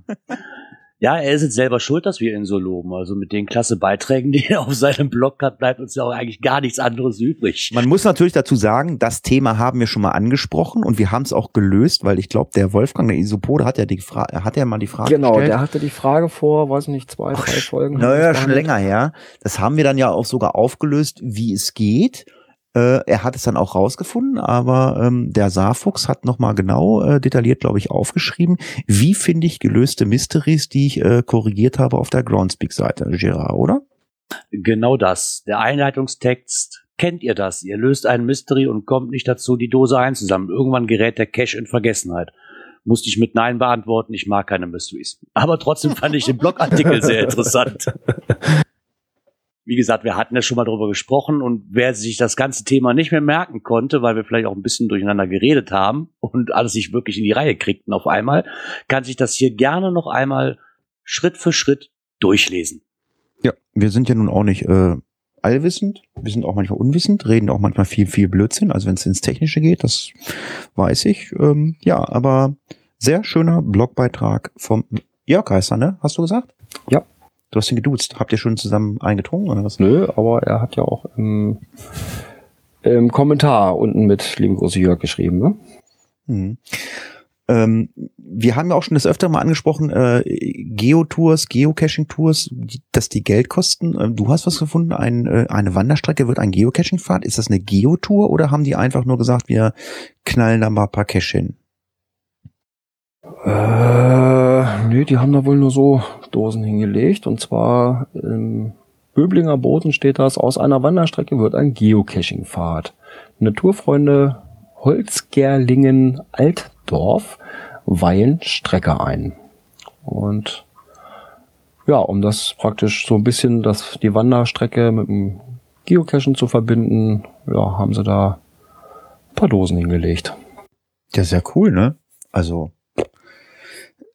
S4: Ja, er ist jetzt selber schuld, dass wir ihn so loben. Also mit den klasse Beiträgen, die er auf seinem Blog hat, bleibt uns ja auch eigentlich gar nichts anderes übrig.
S2: Man muss natürlich dazu sagen, das Thema haben wir schon mal angesprochen und wir haben es auch gelöst, weil ich glaube, der Wolfgang, der Isopode, hat ja die Frage, hat ja mal die Frage
S3: genau, gestellt. Genau, der hatte die Frage vor, weiß nicht, zwei, drei Folgen.
S2: Naja, schon länger her. Das haben wir dann ja auch sogar aufgelöst, wie es geht. Äh, er hat es dann auch rausgefunden, aber ähm, der Saarfuchs hat nochmal genau äh, detailliert, glaube ich, aufgeschrieben, wie finde ich gelöste Mysteries, die ich äh, korrigiert habe auf der Groundspeak-Seite, Gerard, oder?
S4: Genau das. Der Einleitungstext. Kennt ihr das? Ihr löst ein Mystery und kommt nicht dazu, die Dose einzusammeln. Irgendwann gerät der Cache in Vergessenheit. Musste ich mit Nein beantworten, ich mag keine Mysteries. Aber trotzdem fand ich den Blogartikel sehr interessant. wie gesagt, wir hatten ja schon mal darüber gesprochen und wer sich das ganze Thema nicht mehr merken konnte, weil wir vielleicht auch ein bisschen durcheinander geredet haben und alles sich wirklich in die Reihe kriegten auf einmal, kann sich das hier gerne noch einmal Schritt für Schritt durchlesen.
S2: Ja, wir sind ja nun auch nicht äh, allwissend, wir sind auch manchmal unwissend, reden auch manchmal viel, viel Blödsinn, also wenn es ins Technische geht, das weiß ich. Ähm, ja, aber sehr schöner Blogbeitrag vom Jörg Heißer, ne? Hast du gesagt?
S3: Ja.
S2: Du hast ihn geduzt. Habt ihr schon zusammen eingetrunken oder was?
S3: Nö, aber er hat ja auch im, im Kommentar unten mit liebe große Jörg geschrieben, ne?
S2: Hm. Ähm, wir haben ja auch schon das öfter mal angesprochen, äh, Geotours, Geocaching-Tours, dass die Geld kosten. Äh, du hast was gefunden, ein, äh, eine Wanderstrecke wird ein Geocaching-Fahrt. Ist das eine Geotour oder haben die einfach nur gesagt, wir knallen da mal ein paar Cache hin?
S3: Äh, nö, die haben da wohl nur so Dosen hingelegt. Und zwar im Böblinger Boden steht das, aus einer Wanderstrecke wird ein Geocaching-Pfad. Naturfreunde Holzgerlingen Altdorf weihen Strecke ein. Und ja, um das praktisch so ein bisschen, das, die Wanderstrecke mit dem Geocachen zu verbinden, ja, haben sie da ein paar Dosen hingelegt.
S2: Ja, sehr cool, ne? Also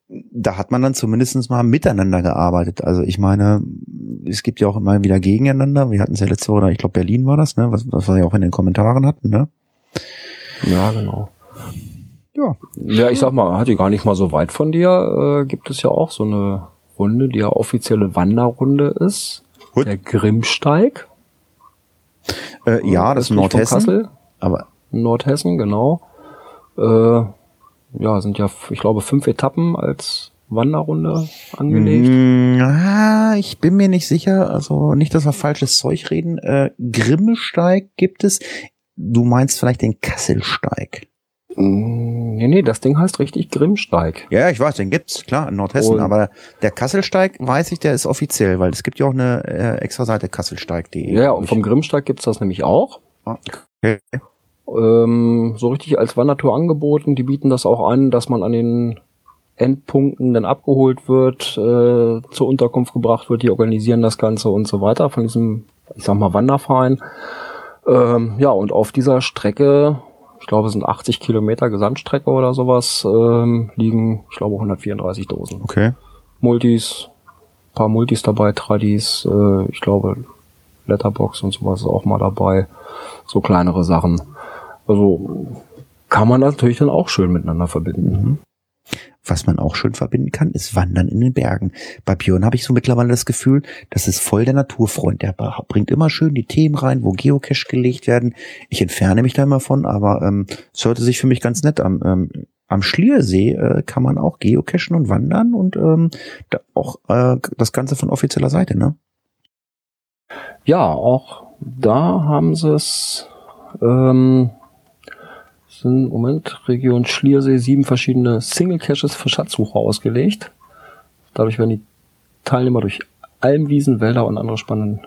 S2: da hat man dann zumindest mal miteinander gearbeitet. Also ich meine, es gibt ja auch immer wieder gegeneinander. Wir hatten es ja letzte Woche, ich glaube Berlin war das, ne? Was, was wir ja auch in den Kommentaren hatten, ne?
S3: Ja, genau. Ja. Ja, ich sag mal, hat die gar nicht mal so weit von dir, äh, gibt es ja auch so eine Runde, die ja offizielle Wanderrunde ist. Gut. Der Grimmsteig.
S2: Äh, ja, das ist Nordhessen.
S3: Aber Nordhessen, genau. Äh, ja, sind ja, ich glaube, fünf Etappen als Wanderrunde angelegt.
S2: Ah, ich bin mir nicht sicher, also nicht, dass wir falsches Zeug reden. Äh, Grimmesteig gibt es. Du meinst vielleicht den Kasselsteig.
S3: Mm, nee, nee, das Ding heißt richtig Grimmsteig.
S2: Ja, ich weiß, den gibt's, klar, in Nordhessen, Und aber der Kasselsteig, weiß ich, der ist offiziell, weil es gibt ja auch eine äh, extra Seite kasselsteig.de.
S3: Ja, und vom Grimmsteig gibt's das nämlich auch. Ah, okay ähm, so richtig als Wandertour angeboten. Die bieten das auch an, dass man an den Endpunkten dann abgeholt wird, äh, zur Unterkunft gebracht wird, die organisieren das Ganze und so weiter von diesem, ich sag mal, Wanderverein. Ähm, ja, und auf dieser Strecke, ich glaube, es sind 80 Kilometer Gesamtstrecke oder sowas, ähm, liegen, ich glaube, 134 Dosen.
S2: Okay.
S3: Multis, paar Multis dabei, Tradis, äh, ich glaube Letterbox und sowas ist auch mal dabei. So kleinere Sachen. Also kann man das natürlich dann auch schön miteinander verbinden.
S2: Mhm. Was man auch schön verbinden kann, ist Wandern in den Bergen. Bei Björn habe ich so mittlerweile das Gefühl, das ist voll der Naturfreund. Der bringt immer schön die Themen rein, wo Geocache gelegt werden. Ich entferne mich da immer von, aber ähm, es hörte sich für mich ganz nett an. Ähm, am Schliersee äh, kann man auch geocachen und wandern und ähm, da auch äh, das Ganze von offizieller Seite, ne?
S3: Ja, auch da haben sie es ähm, sind, Moment, Region Schliersee sieben verschiedene Single-Caches für Schatzsucher ausgelegt. Dadurch werden die Teilnehmer durch Almwiesen, Wälder und andere spannende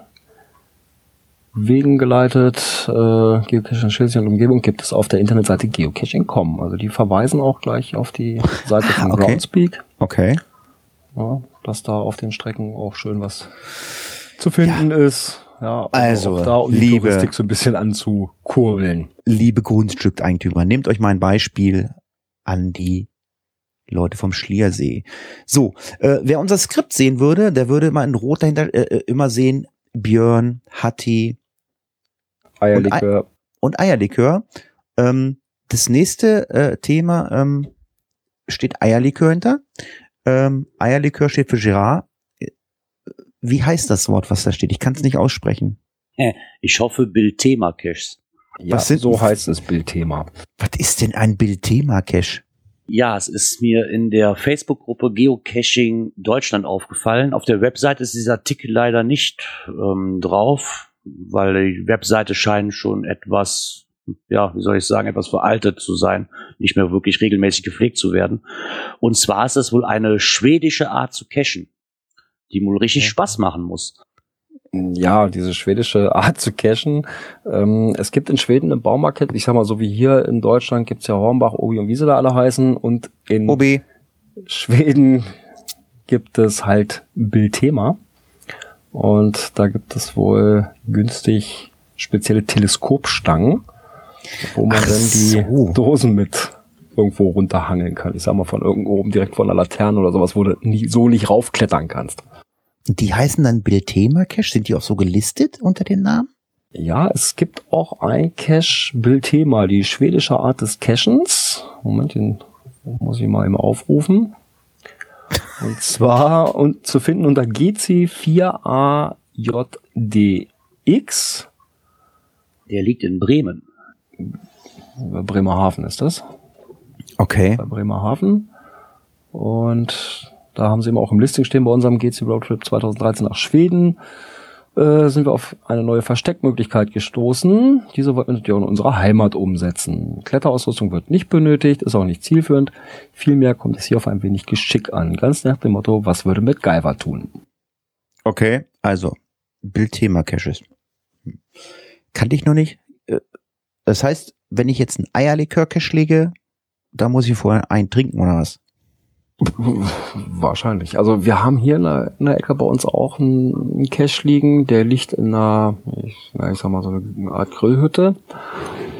S3: Wegen geleitet. Äh, Geocaching Schleswig und Umgebung gibt es auf der Internetseite geocaching.com. Also die verweisen auch gleich auf die Seite von
S2: Okay.
S3: Groundspeak.
S2: Okay.
S3: Ja, dass da auf den Strecken auch schön was zu finden ist. Ja, und
S2: Also,
S3: auch da um die
S2: liebe-
S3: Touristik so ein bisschen anzukurbeln.
S2: Liebe Grundstückeigentümer, nehmt euch mal ein Beispiel an die Leute vom Schliersee. So, äh, wer unser Skript sehen würde, der würde mal in Rot dahinter äh, äh, immer sehen, Björn, Hatti
S3: Eierlikör.
S2: und Eierlikör. Ähm, das nächste äh, Thema ähm, steht Eierlikör hinter. Ähm, Eierlikör steht für Gerard. Wie heißt das Wort, was da steht? Ich kann es nicht aussprechen.
S4: Ich hoffe, Bild-Thema Caches.
S3: Ja,
S2: Was sind-
S3: so heißt das Bildthema.
S2: Was ist denn ein Bildthema-Cache?
S4: Ja, es ist mir in der Facebook-Gruppe Geocaching Deutschland aufgefallen. Auf der Webseite ist dieser Artikel leider nicht ähm, drauf, weil die Webseite scheint schon etwas, ja, wie soll ich sagen, etwas veraltet zu sein, nicht mehr wirklich regelmäßig gepflegt zu werden. Und zwar ist es wohl eine schwedische Art zu cachen, die wohl richtig Spaß machen muss.
S3: Ja, diese schwedische Art zu cachen. Ähm, es gibt in Schweden eine Baumarkette, ich sag mal so wie hier in Deutschland gibt's ja Hornbach, Obi und wie sie da alle heißen. Und in
S2: OB.
S3: Schweden gibt es halt Bildthema. Und da gibt es wohl günstig spezielle Teleskopstangen, wo man
S2: Ach
S3: dann die
S2: so.
S3: Dosen mit irgendwo runterhangeln kann. Ich sag mal von irgendwo oben direkt von der Laterne oder sowas, wo du nie, so nicht raufklettern kannst.
S2: Die heißen dann Bildthema-Cache? Sind die auch so gelistet unter den Namen?
S3: Ja, es gibt auch ein Cache Bildthema, die schwedische Art des Cachens. Moment, den muss ich mal eben aufrufen. Und zwar und zu finden unter GC4AJDX.
S4: Der liegt in Bremen.
S3: Bei Bremerhaven ist das.
S2: Okay.
S3: Bei Bremerhaven. Und da haben sie eben auch im Listing stehen bei unserem GC Roadtrip 2013 nach Schweden. Äh, sind wir auf eine neue Versteckmöglichkeit gestoßen. Diese wollten wir natürlich auch in unserer Heimat umsetzen. Kletterausrüstung wird nicht benötigt, ist auch nicht zielführend. Vielmehr kommt es hier auf ein wenig Geschick an. Ganz nach dem Motto, was würde MacGyver tun?
S2: Okay. Also, Bildthema-Caches. Hm. Kannte ich noch nicht. Äh, Das heißt, wenn ich jetzt einen Eierlikör-Cache lege, da muss ich vorher einen trinken oder was?
S3: Wahrscheinlich. Also wir haben hier in der, in der Ecke bei uns auch einen, Cache liegen, der liegt in einer, ich, na, ich sag mal so eine Art Grillhütte,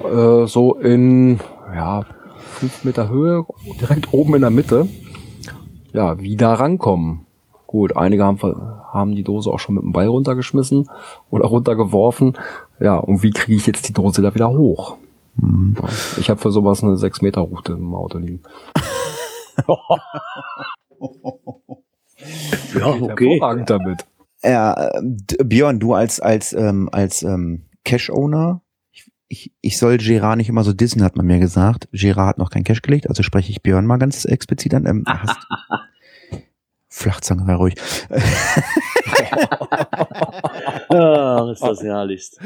S3: äh, so in ja fünf Meter Höhe, direkt oben in der Mitte. Ja, wie da rankommen? Gut, einige haben, haben die Dose auch schon mit dem Ball runtergeschmissen oder runtergeworfen. Ja, und wie kriege ich jetzt die Dose da wieder hoch?
S2: Hm.
S3: Ja, Ich habe für sowas eine 6 Meter Route im Auto liegen.
S4: Ja, okay.
S3: Hervorragend damit.
S2: Ja, äh, Björn, du als als ähm, als ähm, Cache-Owner, ich, ich, ich soll Gerard nicht immer so dissen, hat man mir gesagt. Gerard hat noch kein Cache gelegt, also spreche ich Björn mal ganz explizit an. Ähm, hast, Flachzange, sei ruhig.
S4: Ah, ist das herrlichst.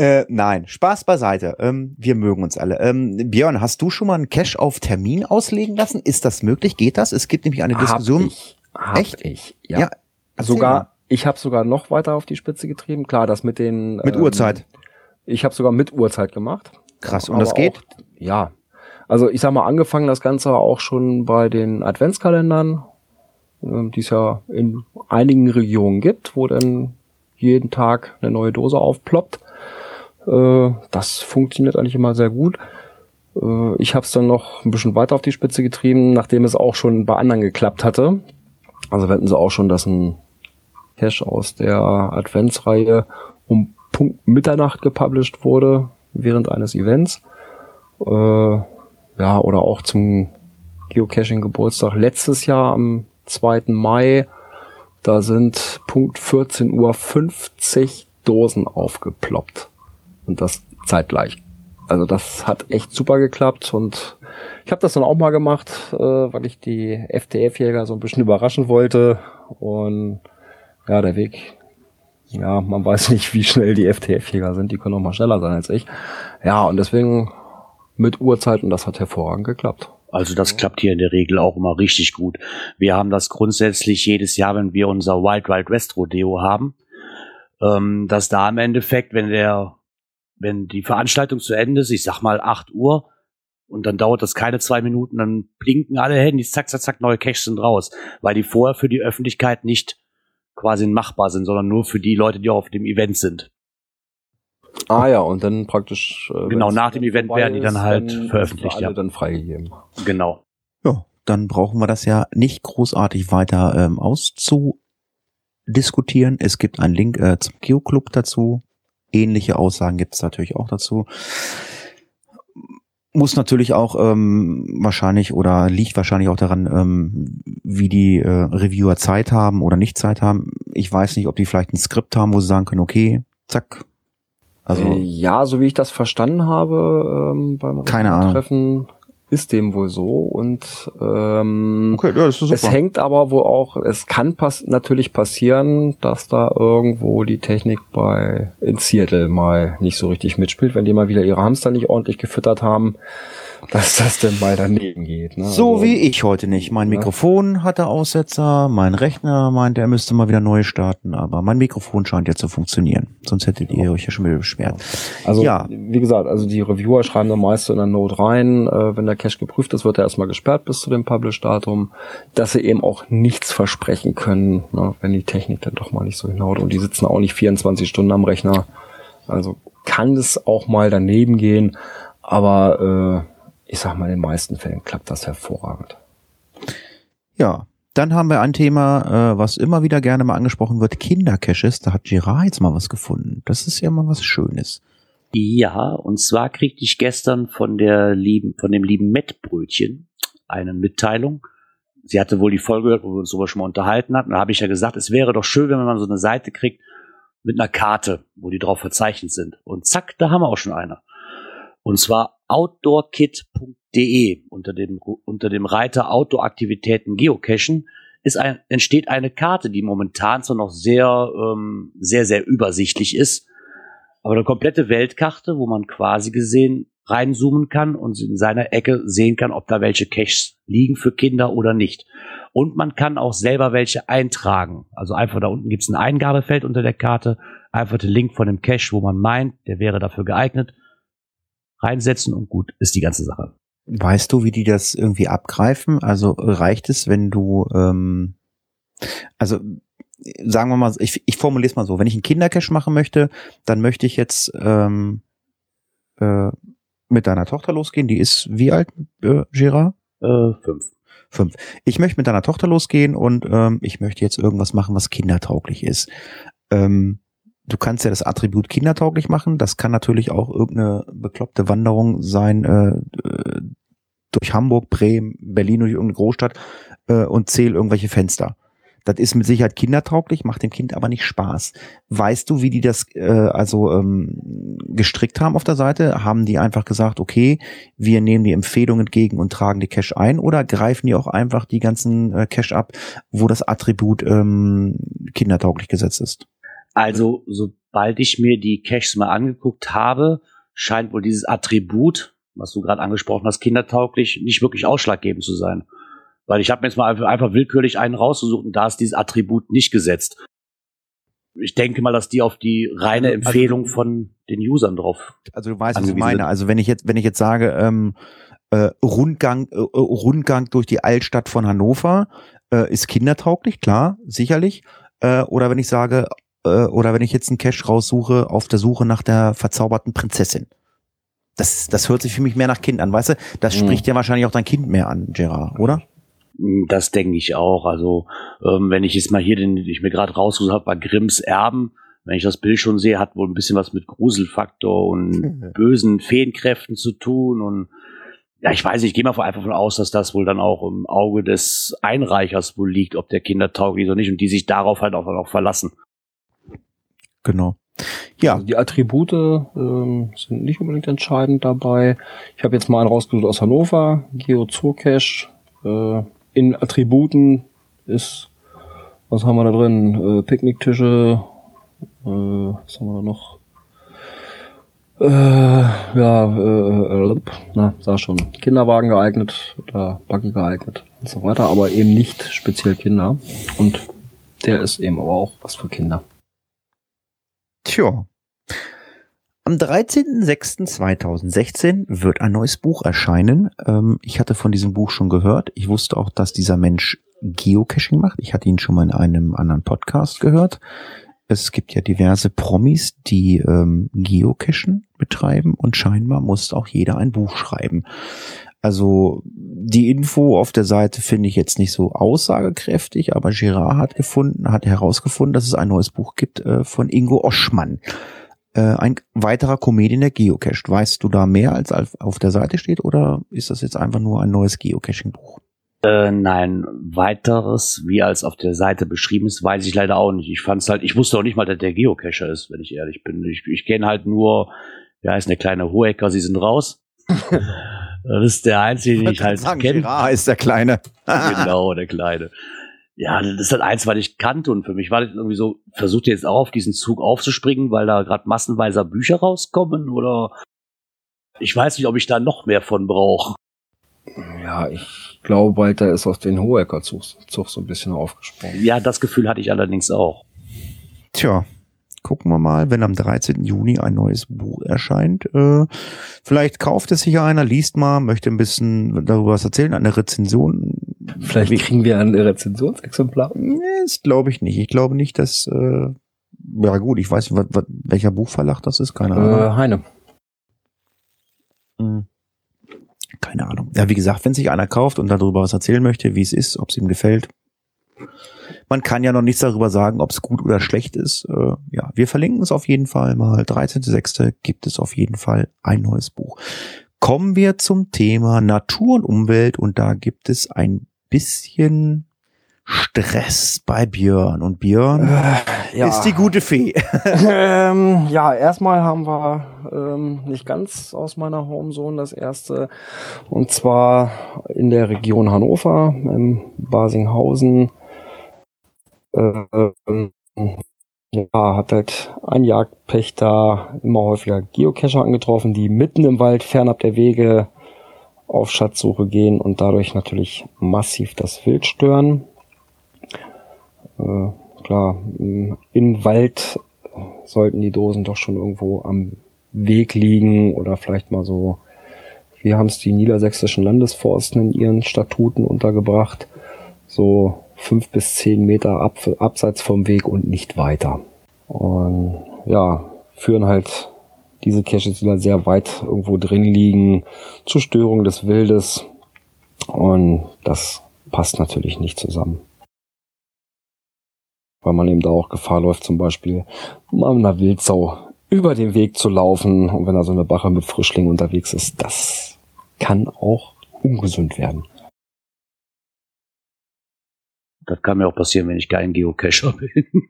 S2: Äh, nein, Spaß beiseite. Ähm, wir mögen uns alle. Ähm, Björn, hast du schon mal einen Cache auf Termin auslegen lassen? Ist das möglich? Geht das? Es gibt nämlich eine Diskussion.
S3: Hab ich. Hab
S2: Echt?
S3: ich.
S2: Ja,
S3: Ja.
S2: Erzähl mal.
S3: sogar, ich habe sogar noch weiter auf die Spitze getrieben. Klar, das mit den
S2: Mit
S3: ähm,
S2: Uhrzeit.
S3: Ich habe sogar mit Uhrzeit gemacht.
S2: Krass. Und das geht?
S3: Auch, ja. Also ich sag mal, angefangen das Ganze auch schon bei den Adventskalendern, ähm, die es ja in einigen Regionen gibt, wo dann jeden Tag eine neue Dose aufploppt. Äh, das funktioniert eigentlich immer sehr gut. Äh, ich habe es dann noch ein bisschen weiter auf die Spitze getrieben, nachdem es auch schon bei anderen geklappt hatte. Also wetten sie auch schon, dass ein Cache aus der Adventsreihe um Punkt Mitternacht gepublished wurde während eines Events. Äh, ja, oder auch zum Geocaching-Geburtstag letztes Jahr am 2. Mai. Da sind Punkt 14 Uhr 50 Dosen aufgeploppt. Und das zeitgleich. Also das hat echt super geklappt und ich habe das dann auch mal gemacht, äh, weil ich die FTF-Jäger so ein bisschen überraschen wollte. Und ja, der Weg, ja, man weiß nicht, wie schnell die FTF-Jäger sind. Die können auch mal schneller sein als ich. Ja, und deswegen mit Uhrzeit und das hat hervorragend geklappt.
S4: Also das klappt hier in der Regel auch immer richtig gut. Wir haben das grundsätzlich jedes Jahr, wenn wir unser Wild Wild West Rodeo haben, ähm, dass da im Endeffekt, wenn der, wenn die Veranstaltung zu Ende ist, ich sag mal 8 Uhr, und dann dauert das keine zwei Minuten, dann blinken alle Handys, zack, zack, zack, neue Caches sind raus, weil die vorher für die Öffentlichkeit nicht quasi machbar sind, sondern nur für die Leute, die auch auf dem Event sind.
S3: Ah ja, und dann praktisch.
S4: Äh, genau, nach dem Event werden die dann halt dann veröffentlicht.
S3: Alle ja. dann freigegeben.
S4: Genau.
S2: Ja, dann brauchen wir das ja nicht großartig weiter ähm, auszudiskutieren. Es gibt einen Link äh, zum Geoclub dazu. Ähnliche Aussagen gibt es natürlich auch dazu. Muss natürlich auch ähm, wahrscheinlich oder liegt wahrscheinlich auch daran, ähm, wie die äh, Reviewer Zeit haben oder nicht Zeit haben. Ich weiß nicht, ob die vielleicht ein Skript haben, wo sie sagen können, okay, zack,
S3: also äh, ja, so wie ich das verstanden habe ähm, beim
S2: keine Ahnung.
S3: Ist dem wohl so und ähm,
S2: okay, ja,
S3: es hängt aber wohl auch, es kann pass natürlich passieren, dass da irgendwo die Technik bei in Seattle mal nicht so richtig mitspielt, wenn die mal wieder ihre Hamster nicht ordentlich gefüttert haben dass das denn mal daneben geht. Ne?
S2: So also, wie ich heute nicht. Mein Mikrofon hatte Aussetzer, mein Rechner meint, er müsste mal wieder neu starten, aber mein Mikrofon scheint ja zu funktionieren. Sonst hättet ihr euch ja schon wieder beschwert.
S3: Also ja. wie gesagt, also die Reviewer schreiben dann meist in der Note rein, äh, wenn der Cache geprüft ist, wird er erstmal gesperrt bis zu dem Publish-Datum, dass sie eben auch nichts versprechen können, ne, wenn die Technik dann doch mal nicht so hinhaut. Und die sitzen auch nicht 24 Stunden am Rechner. Also kann es auch mal daneben gehen, aber äh, ich sag mal, in den meisten Fällen klappt das hervorragend.
S2: Ja, dann haben wir ein Thema, äh, was immer wieder gerne mal angesprochen wird, Kindercaches. Da hat Girard jetzt mal was gefunden. Das ist ja mal was Schönes.
S4: Ja, und zwar kriegte ich gestern von der lieben, von dem lieben Mettbrötchen eine Mitteilung. Sie hatte wohl die Folge gehört, wo wir uns darüber schon mal unterhalten hatten. Da habe ich ja gesagt, es wäre doch schön, wenn man so eine Seite kriegt mit einer Karte, wo die drauf verzeichnet sind. Und zack, da haben wir auch schon eine. Und zwar outdoorkit.de unter dem, unter dem Reiter Outdoor-Aktivitäten Geocachen ist ein, entsteht eine Karte, die momentan zwar noch sehr, ähm, sehr, sehr übersichtlich ist, aber eine komplette Weltkarte, wo man quasi gesehen reinzoomen kann und in seiner Ecke sehen kann, ob da welche Caches liegen für Kinder oder nicht. Und man kann auch selber welche eintragen. Also einfach da unten gibt es ein Eingabefeld unter der Karte, einfach den Link von dem Cache, wo man meint, der wäre dafür geeignet reinsetzen und gut ist die ganze Sache.
S2: Weißt du, wie die das irgendwie abgreifen? Also reicht es, wenn du, ähm, also sagen wir mal, ich, ich formuliere es mal so, wenn ich einen Kindercash machen möchte, dann möchte ich jetzt ähm, äh, mit deiner Tochter losgehen. Die ist wie alt, äh, Girard?
S4: Äh, fünf.
S2: Fünf. Ich möchte mit deiner Tochter losgehen und ähm, ich möchte jetzt irgendwas machen, was kindertauglich ist. Ähm, du kannst ja das Attribut kindertauglich machen. Das kann natürlich auch irgendeine bekloppte Wanderung sein äh, äh, durch Hamburg, Bremen, Berlin durch irgendeine Großstadt äh, und zähl irgendwelche Fenster. Das ist mit Sicherheit kindertauglich, macht dem Kind aber nicht Spaß. Weißt du, wie die das äh, also ähm, gestrickt haben auf der Seite? Haben die einfach gesagt, okay, wir nehmen die Empfehlung entgegen und tragen die Cache ein oder greifen die auch einfach die ganzen äh, Cache ab, wo das Attribut ähm, kindertauglich gesetzt ist?
S4: Also, sobald ich mir die Caches mal angeguckt habe, scheint wohl dieses Attribut, was du gerade angesprochen hast, kindertauglich, nicht wirklich ausschlaggebend zu sein. Weil ich habe mir jetzt mal einfach willkürlich einen rausgesucht und da ist dieses Attribut nicht gesetzt. Ich denke mal, dass die auf die reine also, Empfehlung also, von den Usern drauf.
S2: Also du weißt, was ich meine. Also wenn ich jetzt, wenn ich jetzt sage, ähm, äh, Rundgang, äh, Rundgang durch die Altstadt von Hannover äh, ist kindertauglich, klar, sicherlich. Äh, oder wenn ich sage, äh, oder wenn ich jetzt einen Cache raussuche auf der Suche nach der verzauberten Prinzessin. Das, das hört sich für mich mehr nach Kind an, weißt du? Das mhm. spricht ja wahrscheinlich auch dein Kind mehr an, Gerard, oder?
S4: Das denke ich auch. Also, ähm, wenn ich jetzt mal hier den, ich mir gerade rausgesucht habe, bei Grimms Erben, wenn ich das Bild schon sehe, hat wohl ein bisschen was mit Gruselfaktor und bösen Feenkräften zu tun. Und ja, ich weiß nicht, ich gehe mal einfach davon aus, dass das wohl dann auch im Auge des Einreichers wohl liegt, ob der Kinder tauglich ist oder nicht, und die sich darauf halt auch, auch verlassen.
S2: Genau. Ja.
S3: Also die Attribute ähm, sind nicht unbedingt entscheidend dabei. Ich habe jetzt mal einen rausgesucht aus Hannover, Geozoocache. Äh, in Attributen ist, was haben wir da drin? Äh, Picknicktische, äh, was haben wir da noch? Äh, ja, äh, äh, na, sag schon, Kinderwagen geeignet oder Buggy geeignet und so weiter, aber eben nicht speziell Kinder. Und der ist eben aber auch was für Kinder.
S2: Tja. Am 13.06.2016 wird ein neues Buch erscheinen. Ähm, ich hatte von diesem Buch schon gehört. Ich wusste auch, dass dieser Mensch Geocaching macht. Ich hatte ihn schon mal in einem anderen Podcast gehört. Es gibt ja diverse Promis, die ähm, Geocachen betreiben und scheinbar muss auch jeder ein Buch schreiben. Also die Info auf der Seite finde ich jetzt nicht so aussagekräftig, aber Girard hat gefunden, hat herausgefunden, dass es ein neues Buch gibt äh, von Ingo Oschmann. Äh, ein weiterer Comedian der Geocached. Weißt du da mehr, als auf der Seite steht, oder ist das jetzt einfach nur ein neues Geocaching-Buch?
S4: Äh, nein, weiteres, wie als auf der Seite beschrieben ist, weiß ich leider auch nicht. Ich fand's halt, ich wusste auch nicht mal, dass der Geocacher ist, wenn ich ehrlich bin. Ich, ich kenne halt nur, ja, ist eine kleine Hohecker, sie sind raus. das ist der einzige, den ich halt kenne.
S2: Girard ist der Kleine.
S4: genau, der Kleine. Ja, das ist halt eins, was ich kannte und für mich war das irgendwie so, versucht ihr jetzt auch auf diesen Zug aufzuspringen, weil da gerade massenweise Bücher rauskommen oder ich weiß nicht, ob ich da noch mehr von brauche.
S3: Ja, ich glaube, Walter ist auf den Hohecker-Zug Zug so ein bisschen aufgesprungen.
S4: Ja, das Gefühl hatte ich allerdings auch.
S2: Tja, gucken wir mal, wenn am 13. Juni ein neues Buch erscheint. Äh, vielleicht kauft es sich ja einer, liest mal, möchte ein bisschen darüber was erzählen, eine Rezension.
S3: Vielleicht kriegen wir ein Rezensionsexemplar.
S2: Nee, das glaube ich nicht. Ich glaube nicht, dass, äh, ja gut, ich weiß nicht, welcher Buchverlag das ist, keine Ahnung.
S3: Äh, Heine.
S2: Hm. Keine Ahnung. Ja, wie gesagt, wenn sich einer kauft und darüber was erzählen möchte, wie es ist, ob es ihm gefällt. Man kann ja noch nichts darüber sagen, ob es gut oder schlecht ist. Äh, ja, wir verlinken es auf jeden Fall mal. 13.06. gibt es auf jeden Fall ein neues Buch. Kommen wir zum Thema Natur und Umwelt und da gibt es ein bisschen Stress bei Björn. Und Björn
S3: Äh, ja.
S2: ist die gute Fee.
S3: ähm, ja, erstmal haben wir ähm, nicht ganz aus meiner Homezone das erste. Und zwar in der Region Hannover, im Basinghausen. Ähm, ja, hat halt ein Jagdpächter immer häufiger Geocacher angetroffen, die mitten im Wald fernab der Wege auf Schatzsuche gehen und dadurch natürlich massiv das Wild stören. Äh, klar, im Wald sollten die Dosen doch schon irgendwo am Weg liegen oder vielleicht mal so, wie haben es die niedersächsischen Landesforsten in ihren Statuten untergebracht, so fünf bis zehn Meter ab, abseits vom Weg und nicht weiter. Und ja, führen halt diese Caches, die dann sehr weit irgendwo drin liegen, zur Störung des Wildes. Und das passt natürlich nicht zusammen. Weil man eben da auch Gefahr läuft, zum Beispiel mal einer Wildsau über den Weg zu laufen. Und wenn da so eine Bache mit Frischlingen unterwegs ist, das kann auch ungesund werden.
S4: Das kann mir auch passieren, wenn ich kein Geocacher bin.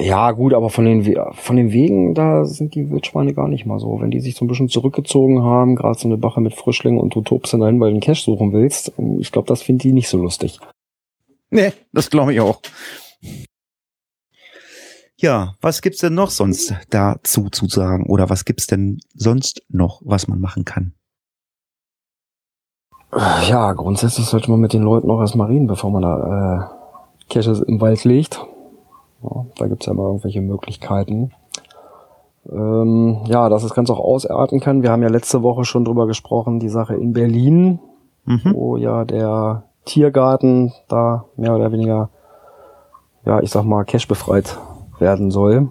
S3: Ja, gut, aber von den, We von den Wegen, da sind die Wildschweine gar nicht mal so. Wenn die sich so ein bisschen zurückgezogen haben, gerade so eine Bache mit Frischlingen und du tobst dann dahin, weil du den Cache suchen willst, ich glaube, das finden die nicht so lustig.
S2: Nee, das glaube ich auch. Ja, was gibt's denn noch sonst dazu zu sagen? Oder was gibt's denn sonst noch, was man machen kann?
S3: Ja, grundsätzlich sollte man mit den Leuten auch erstmal reden, bevor man da äh, Caches im Wald legt. Ja, da gibt's ja immer irgendwelche Möglichkeiten. Ähm, ja, dass das Ganze auch ausarten kann. Wir haben ja letzte Woche schon drüber gesprochen, die Sache in Berlin,
S2: Mhm.
S3: wo ja der Tiergarten da mehr oder weniger, ja, ich sag mal, cash befreit werden soll.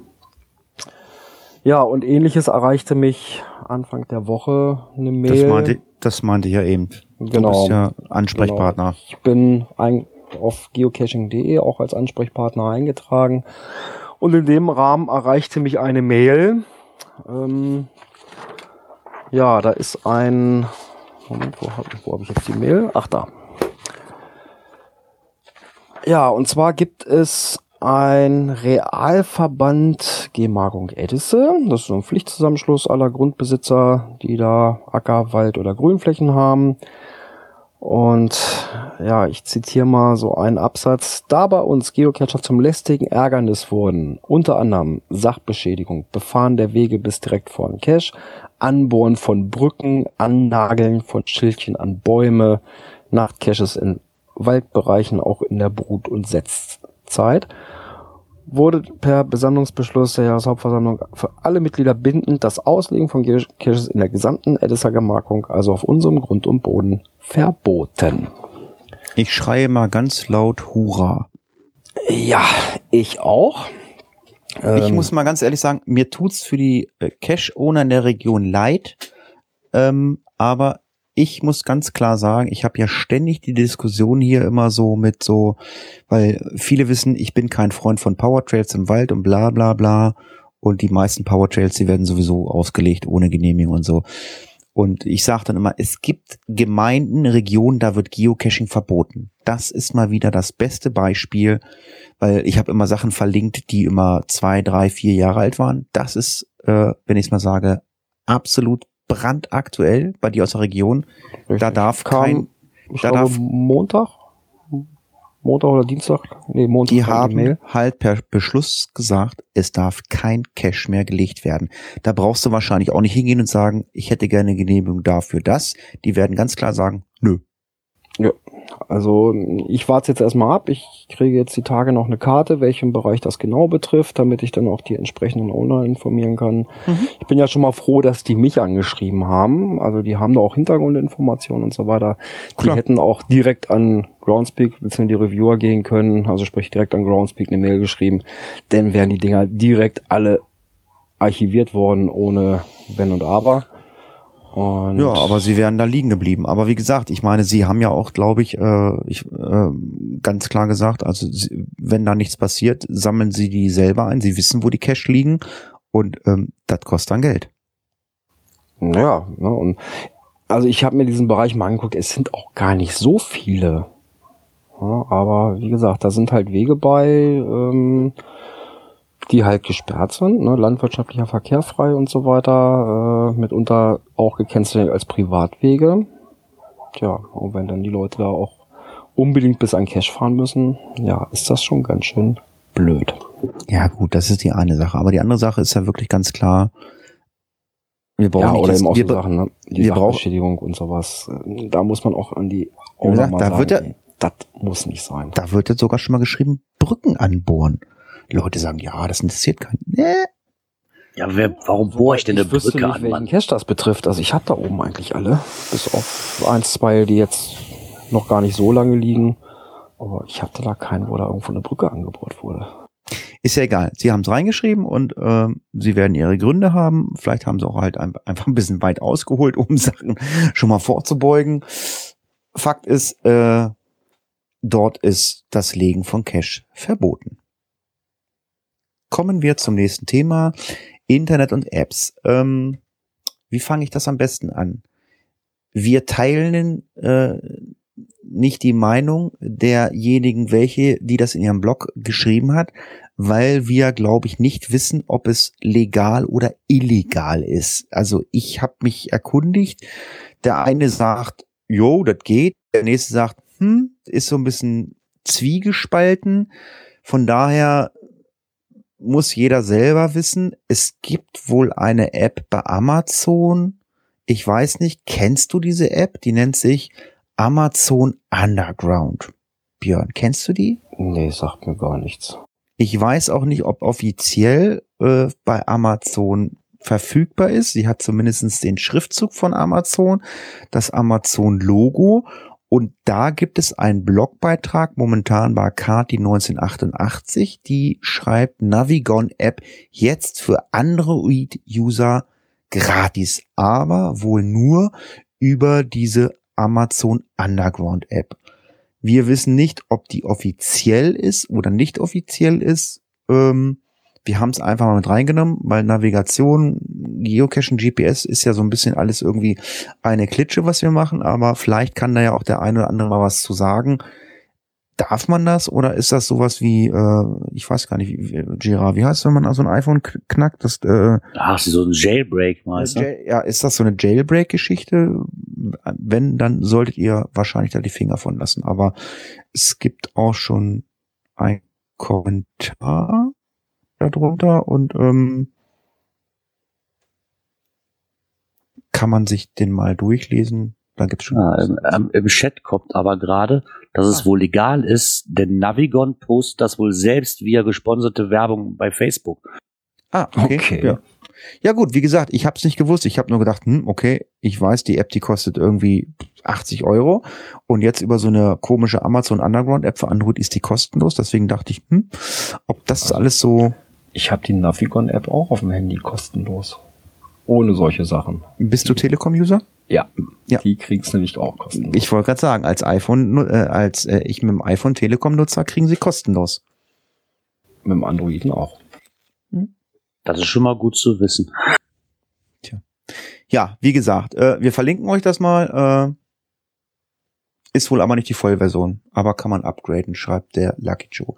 S3: Ja, und ähnliches erreichte mich Anfang der Woche eine
S2: Das
S3: Mail.
S2: meinte, Das meinte ich ja eben.
S3: Genau.
S2: Du bist ja Ansprechpartner.
S3: Genau. Ich bin ein, auf geocaching.de auch als Ansprechpartner eingetragen. Und in dem Rahmen erreichte mich eine Mail. Ähm, ja, da ist ein. Moment, wo habe hab ich jetzt die Mail? Ach, da. Ja, und zwar gibt es ein Realverband Gemarkung Edisse. Das ist so ein Pflichtzusammenschluss aller Grundbesitzer, die da Acker, Wald oder Grünflächen haben. Und ja, ich zitiere mal so einen Absatz. Da bei uns Geocacher zum lästigen Ärgernis wurden, unter anderem Sachbeschädigung, Befahren der Wege bis direkt vor den Cache, Anbohren von Brücken, Annageln von Schildchen an Bäume, Nachtcaches in Waldbereichen auch in der Brut- und Setzzeit, wurde per Besammlungsbeschluss der Jahreshauptversammlung für alle Mitglieder bindend das Auslegen von Geocaches in der gesamten Edesser Gemarkung, also auf unserem Grund und Boden, verboten.
S2: Ich schreie mal ganz laut Hurra.
S3: Ja, ich auch.
S2: Ich
S3: Ähm,
S2: muss mal ganz ehrlich sagen, mir tut's für die äh, Cash-Owner in der Region leid, ähm, aber ich muss ganz klar sagen, ich habe ja ständig die Diskussion hier immer so mit so, weil viele wissen, ich bin kein Freund von Powertrails im Wald und bla bla bla. Und die meisten Powertrails, die werden sowieso ausgelegt ohne Genehmigung und so. Und ich sage dann immer, es gibt Gemeinden, Regionen, da wird Geocaching verboten. Das ist mal wieder das beste Beispiel, weil ich habe immer Sachen verlinkt, die immer zwei, drei, vier Jahre alt waren. Das ist, äh, wenn ich es mal sage, absolut brandaktuell bei dir aus der Region. Da darf
S3: kam,
S2: kein,
S3: ich
S2: da darf-
S3: Montag, Montag oder Dienstag, nee, Montag.
S2: die haben
S3: Mail.
S2: halt per Beschluss gesagt, es darf kein Cache mehr gelegt werden. Da brauchst du wahrscheinlich auch nicht hingehen und sagen, ich hätte gerne eine Genehmigung dafür das. Die werden ganz klar sagen, nö.
S3: Also ich warte jetzt erstmal ab. Ich kriege jetzt die Tage noch eine Karte, welchen Bereich das genau betrifft, damit ich dann auch die entsprechenden Owner informieren kann.
S2: Mhm.
S3: Ich bin ja schon mal froh, dass die mich angeschrieben haben. Also die haben da auch Hintergrundinformationen und so weiter. Die
S2: Klar.
S3: hätten auch direkt an Groundspeak bzw. die Reviewer gehen können, also sprich direkt an Groundspeak eine Mail geschrieben. Dann wären die Dinger direkt alle archiviert worden ohne Wenn und Aber. Und
S2: Ja, aber sie wären da liegen geblieben. Aber wie gesagt, ich meine, sie haben ja auch, glaube ich, äh, ich äh, ganz klar gesagt, also sie, wenn da nichts passiert, sammeln sie die selber ein. Sie wissen, wo die Cash liegen und ähm, das kostet dann Geld.
S3: Ja, ne, und also ich habe mir diesen Bereich mal angeguckt, es sind auch gar nicht so viele. Ja, aber wie gesagt, da sind halt Wege bei, ähm, die halt gesperrt sind, ne, landwirtschaftlicher Verkehr frei und so weiter, äh, mitunter auch gekennzeichnet als Privatwege. Tja, und wenn dann die Leute da auch unbedingt bis an Cash fahren müssen, ja, ist das schon ganz schön blöd.
S2: Ja, gut, das ist die eine Sache. Aber die andere Sache ist ja wirklich ganz klar, wir brauchen
S3: Ja, oder eben auch
S2: wir,
S3: so Sachen, ne? Die
S2: wir
S3: Sachbeschädigung und sowas. Da muss man auch an die mal
S2: da wird
S3: sagen,
S2: ja-
S3: das muss nicht sein.
S2: Da wird jetzt sogar schon mal geschrieben, Brücken anbohren. Die Leute sagen, ja, das interessiert keinen. Nee.
S4: Ja, wer, warum bohre ich denn eine
S3: ich wüsste
S4: Brücke
S3: nicht,
S4: an,
S3: welchen
S4: Mann?
S3: Cache das betrifft. Also ich habe da oben eigentlich alle. Bis auf eins, zwei, die jetzt noch gar nicht so lange liegen. Aber ich hatte da keinen, wo da irgendwo eine Brücke angebohrt wurde.
S2: Ist ja egal. Sie haben es reingeschrieben und ähm, sie werden ihre Gründe haben. Vielleicht haben sie auch halt ein, einfach ein bisschen weit ausgeholt, um Sachen schon mal vorzubeugen. Fakt ist, äh, dort ist das Legen von Cash verboten. Kommen wir zum nächsten Thema. Internet und Apps. Ähm, wie fange ich das am besten an? Wir teilen äh, nicht die Meinung derjenigen, welche, die das in ihrem Blog geschrieben hat, weil wir, glaube ich, nicht wissen, ob es legal oder illegal ist. Also ich habe mich erkundigt. Der eine sagt, jo, das geht. Der nächste sagt, hm, ist so ein bisschen zwiegespalten. Von daher muss jeder selber wissen. Es gibt wohl eine App bei Amazon. Ich weiß nicht, kennst du diese App? Die nennt sich Amazon Underground. Björn, kennst du die?
S3: Nee, sagt mir gar nichts.
S2: Ich weiß auch nicht, ob offiziell äh, bei Amazon verfügbar ist. Sie hat zumindest den Schriftzug von Amazon, das Amazon-Logo. Und da gibt es einen Blogbeitrag, momentan bei Kati 1988, die schreibt Navigon-App jetzt für Android-User gratis, aber wohl nur über diese Amazon Underground App. Wir wissen nicht, ob die offiziell ist oder nicht offiziell ist. Ähm, wir haben es einfach mal mit reingenommen, weil Navigation, Geocaching, GPS ist ja so ein bisschen alles irgendwie eine Klitsche, was wir machen, aber vielleicht kann da ja auch der eine oder andere mal was zu sagen. Darf man das oder ist das sowas wie, äh, ich weiß gar nicht, wie, Gira, wie heißt es, wenn man so ein iPhone knackt? Das, äh,
S4: Ach, so ein Jailbreak, meinst du?
S2: ja, ist das so eine Jailbreak-Geschichte? Wenn, dann solltet ihr wahrscheinlich da die Finger von lassen. Aber es gibt auch schon ein Kommentar darunter und ähm, kann man sich den mal durchlesen. Da gibt's schon.
S4: Ja, im, ähm, Im Chat kommt aber gerade, dass es ah. wohl legal ist, denn Navigon postet das wohl selbst via gesponserte Werbung bei Facebook.
S2: Ah, okay. okay. Ja. ja gut, wie gesagt, ich habe es nicht gewusst. Ich habe nur gedacht, hm, okay, ich weiß, die App, die kostet irgendwie 80 Euro und jetzt über so eine komische Amazon Underground App für Android ist die kostenlos. Deswegen dachte ich, hm, ob das alles so
S3: ich habe die Navigon-App auch auf dem Handy kostenlos. Ohne solche Sachen.
S2: Bist du Telekom-User?
S3: Ja, ja. Die kriegst du nicht auch kostenlos.
S2: Ich wollte gerade sagen, als iPhone, äh, als äh, ich mit dem iPhone Telekom nutzer, kriegen sie kostenlos.
S3: Mit dem Androiden auch.
S4: Hm? Das ist schon mal gut zu wissen.
S2: Tja. Ja, wie gesagt, äh, wir verlinken euch das mal. Äh, ist wohl aber nicht die Vollversion, aber kann man upgraden, schreibt der Lucky Joe.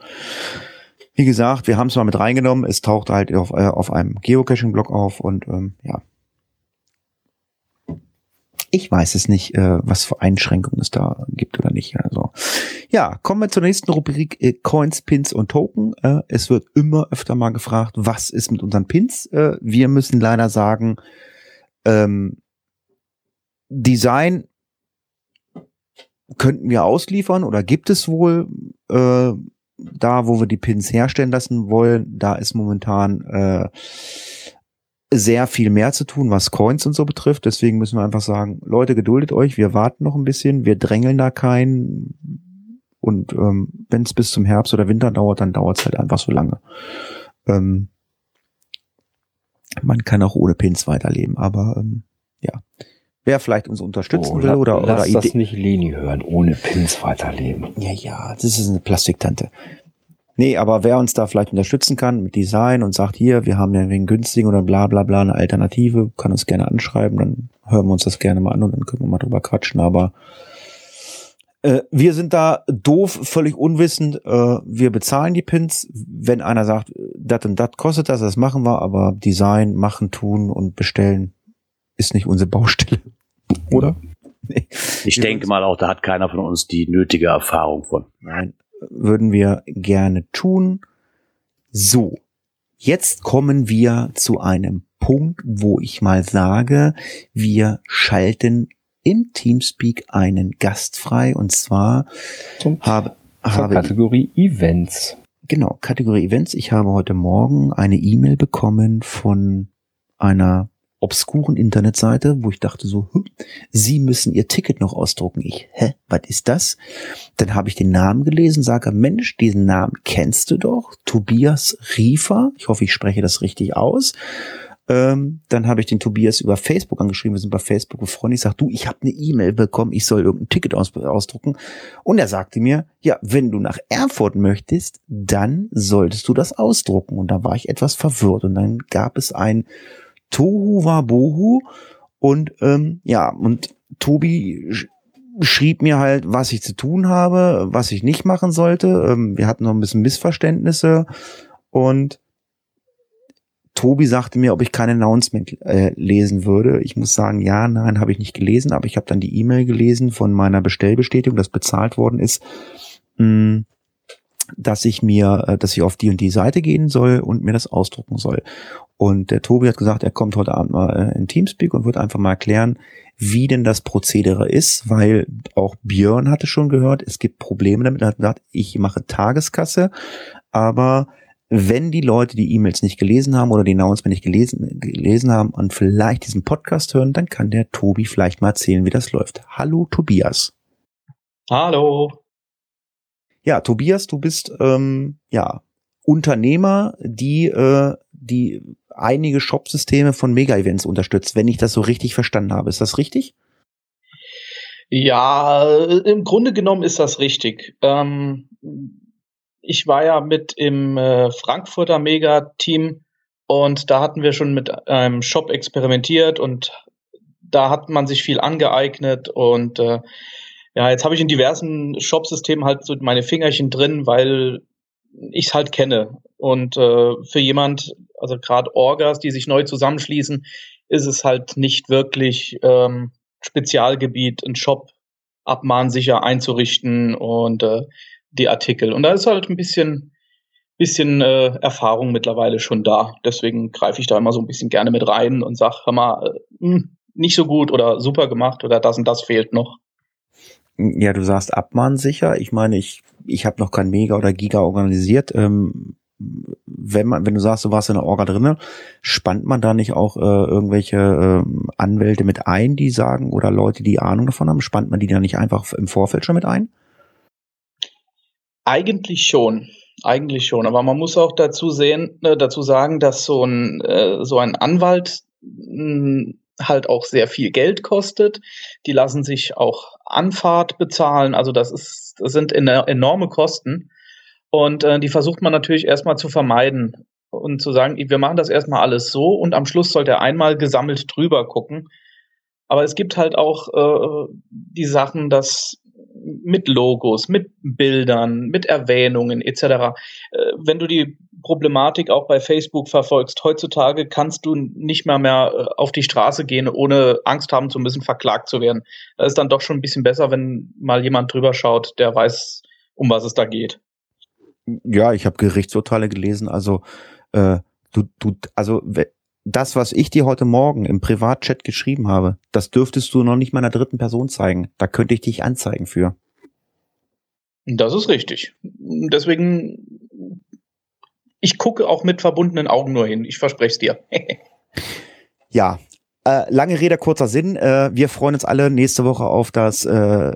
S2: Wie gesagt, wir haben es mal mit reingenommen. Es taucht halt auf, äh, auf einem Geocaching-Blog auf und ähm, ja. Ich weiß es nicht, äh, was für Einschränkungen es da gibt oder nicht. Also ja, kommen wir zur nächsten Rubrik äh, Coins, Pins und Token. Äh, es wird immer öfter mal gefragt, was ist mit unseren Pins? Wir müssen leider sagen, ähm, Design könnten wir ausliefern oder gibt es wohl. Äh, da, wo wir die Pins herstellen lassen wollen, da ist momentan äh, sehr viel mehr zu tun, was Coins und so betrifft. Deswegen müssen wir einfach sagen, Leute, geduldet euch, wir warten noch ein bisschen, wir drängeln da keinen. Und ähm, wenn es bis zum Herbst oder Winter dauert, dann dauert es halt einfach so lange. Ähm, man kann auch ohne Pins weiterleben, aber ähm, ja. Wer vielleicht uns unterstützen oh, will oder,
S3: lass
S2: oder
S3: das nicht Leni hören, ohne Pins weiterleben.
S2: Ja, ja, das ist eine Plastiktante. Nee, aber wer uns da vielleicht unterstützen kann mit Design und sagt, hier, wir haben ja wegen günstigen oder bla bla bla eine Alternative, kann uns gerne anschreiben, dann hören wir uns das gerne mal an und dann können wir mal drüber quatschen. Aber äh, wir sind da doof, völlig unwissend. Äh, wir bezahlen die Pins. Wenn einer sagt, das und das kostet das, das machen wir, aber Design, machen, tun und bestellen ist nicht unsere Baustelle. Oder?
S4: Nee. Ich denke mal auch, da hat keiner von uns die nötige Erfahrung von.
S2: Nein, würden wir gerne tun. So, jetzt kommen wir zu einem Punkt, wo ich mal sage, wir schalten im Teamspeak einen Gast frei und zwar
S3: Zum, habe, habe Kategorie Events.
S2: Genau, Kategorie Events. Ich habe heute Morgen eine E-Mail bekommen von einer obskuren Internetseite, wo ich dachte so, hm, Sie müssen Ihr Ticket noch ausdrucken. Ich, hä, was ist das? Dann habe ich den Namen gelesen, sage, Mensch, diesen Namen kennst du doch, Tobias Riefer. Ich hoffe, ich spreche das richtig aus. Ähm, dann habe ich den Tobias über Facebook angeschrieben, wir sind bei Facebook befreundet. Ich sage, du, ich habe eine E-Mail bekommen, ich soll irgendein Ticket aus ausdrucken. Und er sagte mir, ja, wenn du nach Erfurt möchtest, dann solltest du das ausdrucken. Und da war ich etwas verwirrt. Und dann gab es ein Tohu war Bohu und ähm, ja, und Tobi schrieb mir halt, was ich zu tun habe, was ich nicht machen sollte. Ähm, wir hatten noch ein bisschen Missverständnisse und Tobi sagte mir, ob ich kein Announcement äh, lesen würde. Ich muss sagen, ja, nein, habe ich nicht gelesen, aber ich habe dann die E-Mail gelesen von meiner Bestellbestätigung, dass bezahlt worden ist. Hm, dass ich mir, äh, dass ich auf die und die Seite gehen soll und mir das ausdrucken soll. Und der Tobi hat gesagt, er kommt heute Abend mal äh, in Teamspeak und wird einfach mal erklären, wie denn das Prozedere ist, weil auch Björn hatte schon gehört, es gibt Probleme damit. Er hat gesagt, ich mache Tageskasse, aber wenn die Leute die E-Mails nicht gelesen haben oder die Announcement nicht gelesen, gelesen haben und vielleicht diesen Podcast hören, dann kann der Tobi vielleicht mal erzählen, wie das läuft. Hallo Tobias.
S6: Hallo.
S2: Ja, Tobias, du bist ähm, ja Unternehmer, die äh, die einige Shop-Systeme von Mega-Events unterstützt, wenn ich das so richtig verstanden habe. Ist das richtig?
S6: Ja, im Grunde genommen ist das richtig. Ähm, ich war ja mit im äh, Frankfurter Mega-Team und da hatten wir schon mit einem Shop experimentiert und da hat man sich viel angeeignet und äh, ja, jetzt habe ich in diversen Shop-Systemen halt so meine Fingerchen drin, weil ich es halt kenne. Und äh, für jemand, also gerade Orgas, die sich neu zusammenschließen, ist es halt nicht wirklich ähm, Spezialgebiet, einen Shop abmahnsicher einzurichten und äh, die Artikel. Und da ist halt ein bisschen, bisschen äh, Erfahrung mittlerweile schon da. Deswegen greife ich da immer so ein bisschen gerne mit rein und sage, hör mal, äh, hm, nicht so gut oder super gemacht oder das und das fehlt noch.
S2: Ja, du sagst abmahnsicher. Ich meine, ich, ich habe noch kein Mega oder Giga organisiert. Ähm, wenn man, wenn du sagst, du warst in der Orga drinne, spannt man da nicht auch äh, irgendwelche äh, Anwälte mit ein, die sagen, oder Leute, die Ahnung davon haben, spannt man die da nicht einfach im Vorfeld schon mit ein?
S6: Eigentlich schon. Eigentlich schon. Aber man muss auch dazu sehen, äh, dazu sagen, dass so ein, äh, so ein Anwalt mh, halt auch sehr viel Geld kostet. Die lassen sich auch Anfahrt bezahlen. Also das ist, das sind enorme Kosten. Und äh, die versucht man natürlich erstmal zu vermeiden und zu sagen, wir machen das erstmal alles so und am Schluss sollte er einmal gesammelt drüber gucken. Aber es gibt halt auch äh, die Sachen, dass mit Logos, mit Bildern, mit Erwähnungen etc. Äh, wenn du die Problematik auch bei Facebook verfolgst, heutzutage kannst du nicht mehr mehr äh, auf die Straße gehen, ohne Angst haben zu müssen, verklagt zu werden. Da ist dann doch schon ein bisschen besser, wenn mal jemand drüber schaut, der weiß, um was es da geht.
S2: Ja, ich habe Gerichtsurteile gelesen. Also äh, du, du, also das, was ich dir heute Morgen im Privatchat geschrieben habe, das dürftest du noch nicht meiner dritten Person zeigen. Da könnte ich dich anzeigen für.
S6: Das ist richtig. Deswegen, ich gucke auch mit verbundenen Augen nur hin. Ich verspreche es dir.
S2: ja, äh, lange Rede, kurzer Sinn. Äh, wir freuen uns alle nächste Woche auf das äh,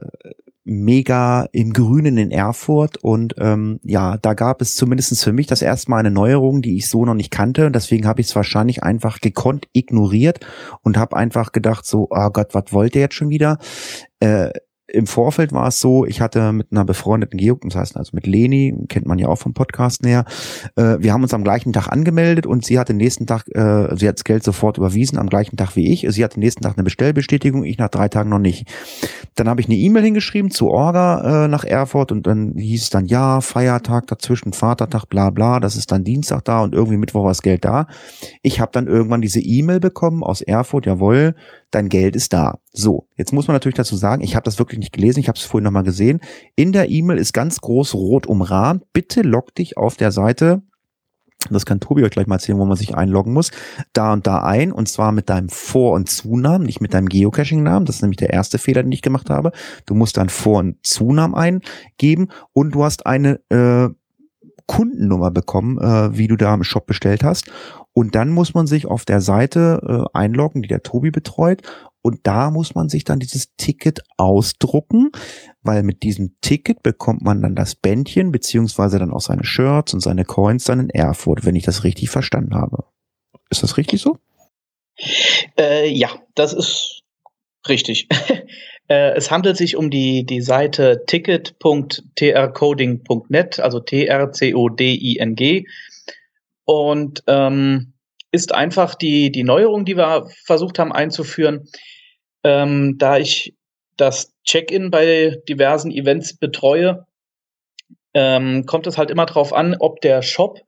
S2: mega im Grünen in Erfurt und ähm, ja, da gab es zumindestens für mich das erste Mal eine Neuerung, die ich so noch nicht kannte und deswegen habe ich es wahrscheinlich einfach gekonnt ignoriert und habe einfach gedacht so, oh Gott, was wollt ihr jetzt schon wieder? Äh, im Vorfeld war es so, ich hatte mit einer befreundeten Geo, das heißt also mit Leni, kennt man ja auch vom Podcast näher, äh, wir haben uns am gleichen Tag angemeldet und sie hat den nächsten Tag, äh, sie hat das Geld sofort überwiesen, am gleichen Tag wie ich. Sie hat den nächsten Tag eine Bestellbestätigung, ich nach drei Tagen noch nicht. Dann habe ich eine E-Mail hingeschrieben zu Orga äh, nach Erfurt und dann hieß es dann, ja, Feiertag dazwischen, Vatertag, bla bla, das ist dann Dienstag da und irgendwie Mittwoch war das Geld da. Ich habe dann irgendwann diese E-Mail bekommen aus Erfurt, jawohl, dein Geld ist da. So, jetzt muss man natürlich dazu sagen, ich habe das wirklich nicht gelesen, ich habe es vorhin nochmal gesehen. In der E-Mail ist ganz groß rot umrahmt. Bitte log dich auf der Seite das kann Tobi euch gleich mal erzählen, wo man sich einloggen muss. Da und da ein, und zwar mit deinem Vor- und Zunamen, nicht mit deinem Geocaching-Namen. Das ist nämlich der erste Fehler, den ich gemacht habe. Du musst dein Vor- und Zunamen eingeben und du hast eine äh, Kundennummer bekommen, äh, wie du da im Shop bestellt hast. Und dann muss man sich auf der Seite äh, einloggen, die der Tobi betreut. Und da muss man sich dann dieses Ticket ausdrucken, weil mit diesem Ticket bekommt man dann das Bändchen, beziehungsweise dann auch seine Shirts und seine Coins dann in Erfurt, wenn ich das richtig verstanden habe. Ist das richtig so?
S6: Äh, ja, das ist richtig. äh, es handelt sich um die, die Seite ticket.trcoding.net, also T-R-C-O-D-I-N-G. Und ähm, ist einfach die, die Neuerung, die wir versucht haben einzuführen. Ähm, da ich das Check-in bei diversen Events betreue, ähm, kommt es halt immer darauf an, ob der Shop,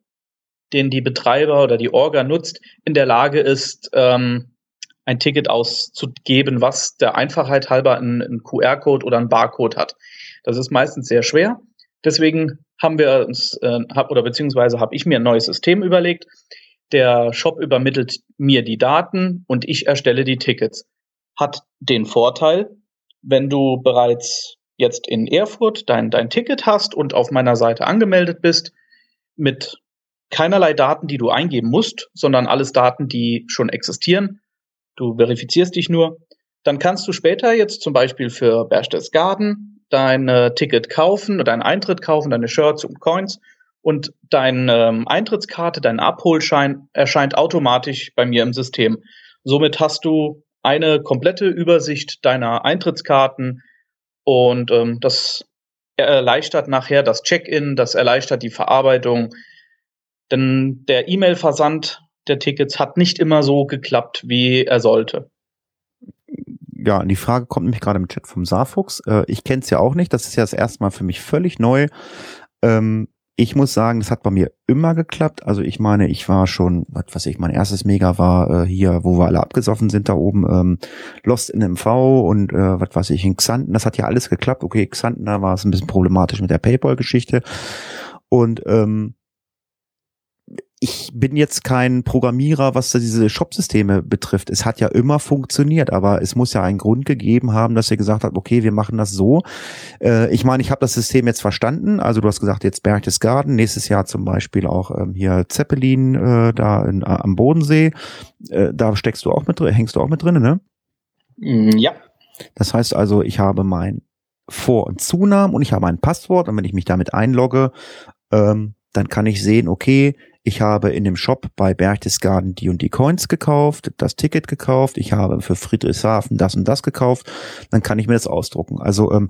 S6: den die Betreiber oder die Orga nutzt, in der Lage ist, ähm, ein Ticket auszugeben, was der Einfachheit halber einen, QR-Code oder einen Barcode hat. Das ist meistens sehr schwer. Deswegen haben wir uns, äh, hab, oder beziehungsweise habe ich mir ein neues System überlegt. Der Shop übermittelt mir die Daten und ich erstelle die Tickets. Hat den Vorteil, wenn du bereits jetzt in Erfurt dein, dein Ticket hast und auf meiner Seite angemeldet bist, mit keinerlei Daten, die du eingeben musst, sondern alles Daten, die schon existieren. Du verifizierst dich nur. Dann kannst du später jetzt zum Beispiel für Berchtesgaden dein Ticket kaufen, deinen Eintritt kaufen, deine Shirts und Coins und deine ähm, Eintrittskarte, dein Abholschein erscheint automatisch bei mir im System. Somit hast du eine komplette Übersicht deiner Eintrittskarten, Und ähm, das erleichtert nachher das Check-in, das erleichtert die Verarbeitung. Denn der E-Mail-Versand der Tickets hat nicht immer so geklappt, wie er sollte.
S2: Ja, die Frage kommt nämlich gerade im Chat vom Saarfuchs. Äh, ich kenne es ja auch nicht. Das ist ja das erste Mal für mich völlig neu. Ähm, ich muss sagen, das hat bei mir immer geklappt. Also ich meine, ich war schon, was weiß ich, mein erstes Mega war äh, hier, wo wir alle abgesoffen sind da oben, ähm, Lost in MV und äh, was weiß ich, in Xanten. Das hat ja alles geklappt. Okay, Xanten, da war es ein bisschen problematisch mit der Paypal-Geschichte. Und ähm, ich bin jetzt kein Programmierer, was diese Shop-Systeme betrifft. Es hat ja immer funktioniert, aber es muss ja einen Grund gegeben haben, dass ihr gesagt habt, okay, wir machen das so. Äh, ich meine, ich habe das System jetzt verstanden. Also du hast gesagt, jetzt Berchtesgaden, nächstes Jahr zum Beispiel auch ähm, hier Zeppelin äh, da in, äh, am Bodensee. Äh, da steckst du auch mit drin, hängst du auch mit drin, ne?
S6: Mm, ja.
S2: Das heißt also, ich habe mein Vor- und Zunamen und ich habe ein Passwort und wenn ich mich damit einlogge, ähm, dann kann ich sehen, okay, ich habe in dem Shop bei Berchtesgaden die und die Coins gekauft, das Ticket gekauft, ich habe für Friedrichshafen das und das gekauft, dann kann ich mir das ausdrucken. Also ähm,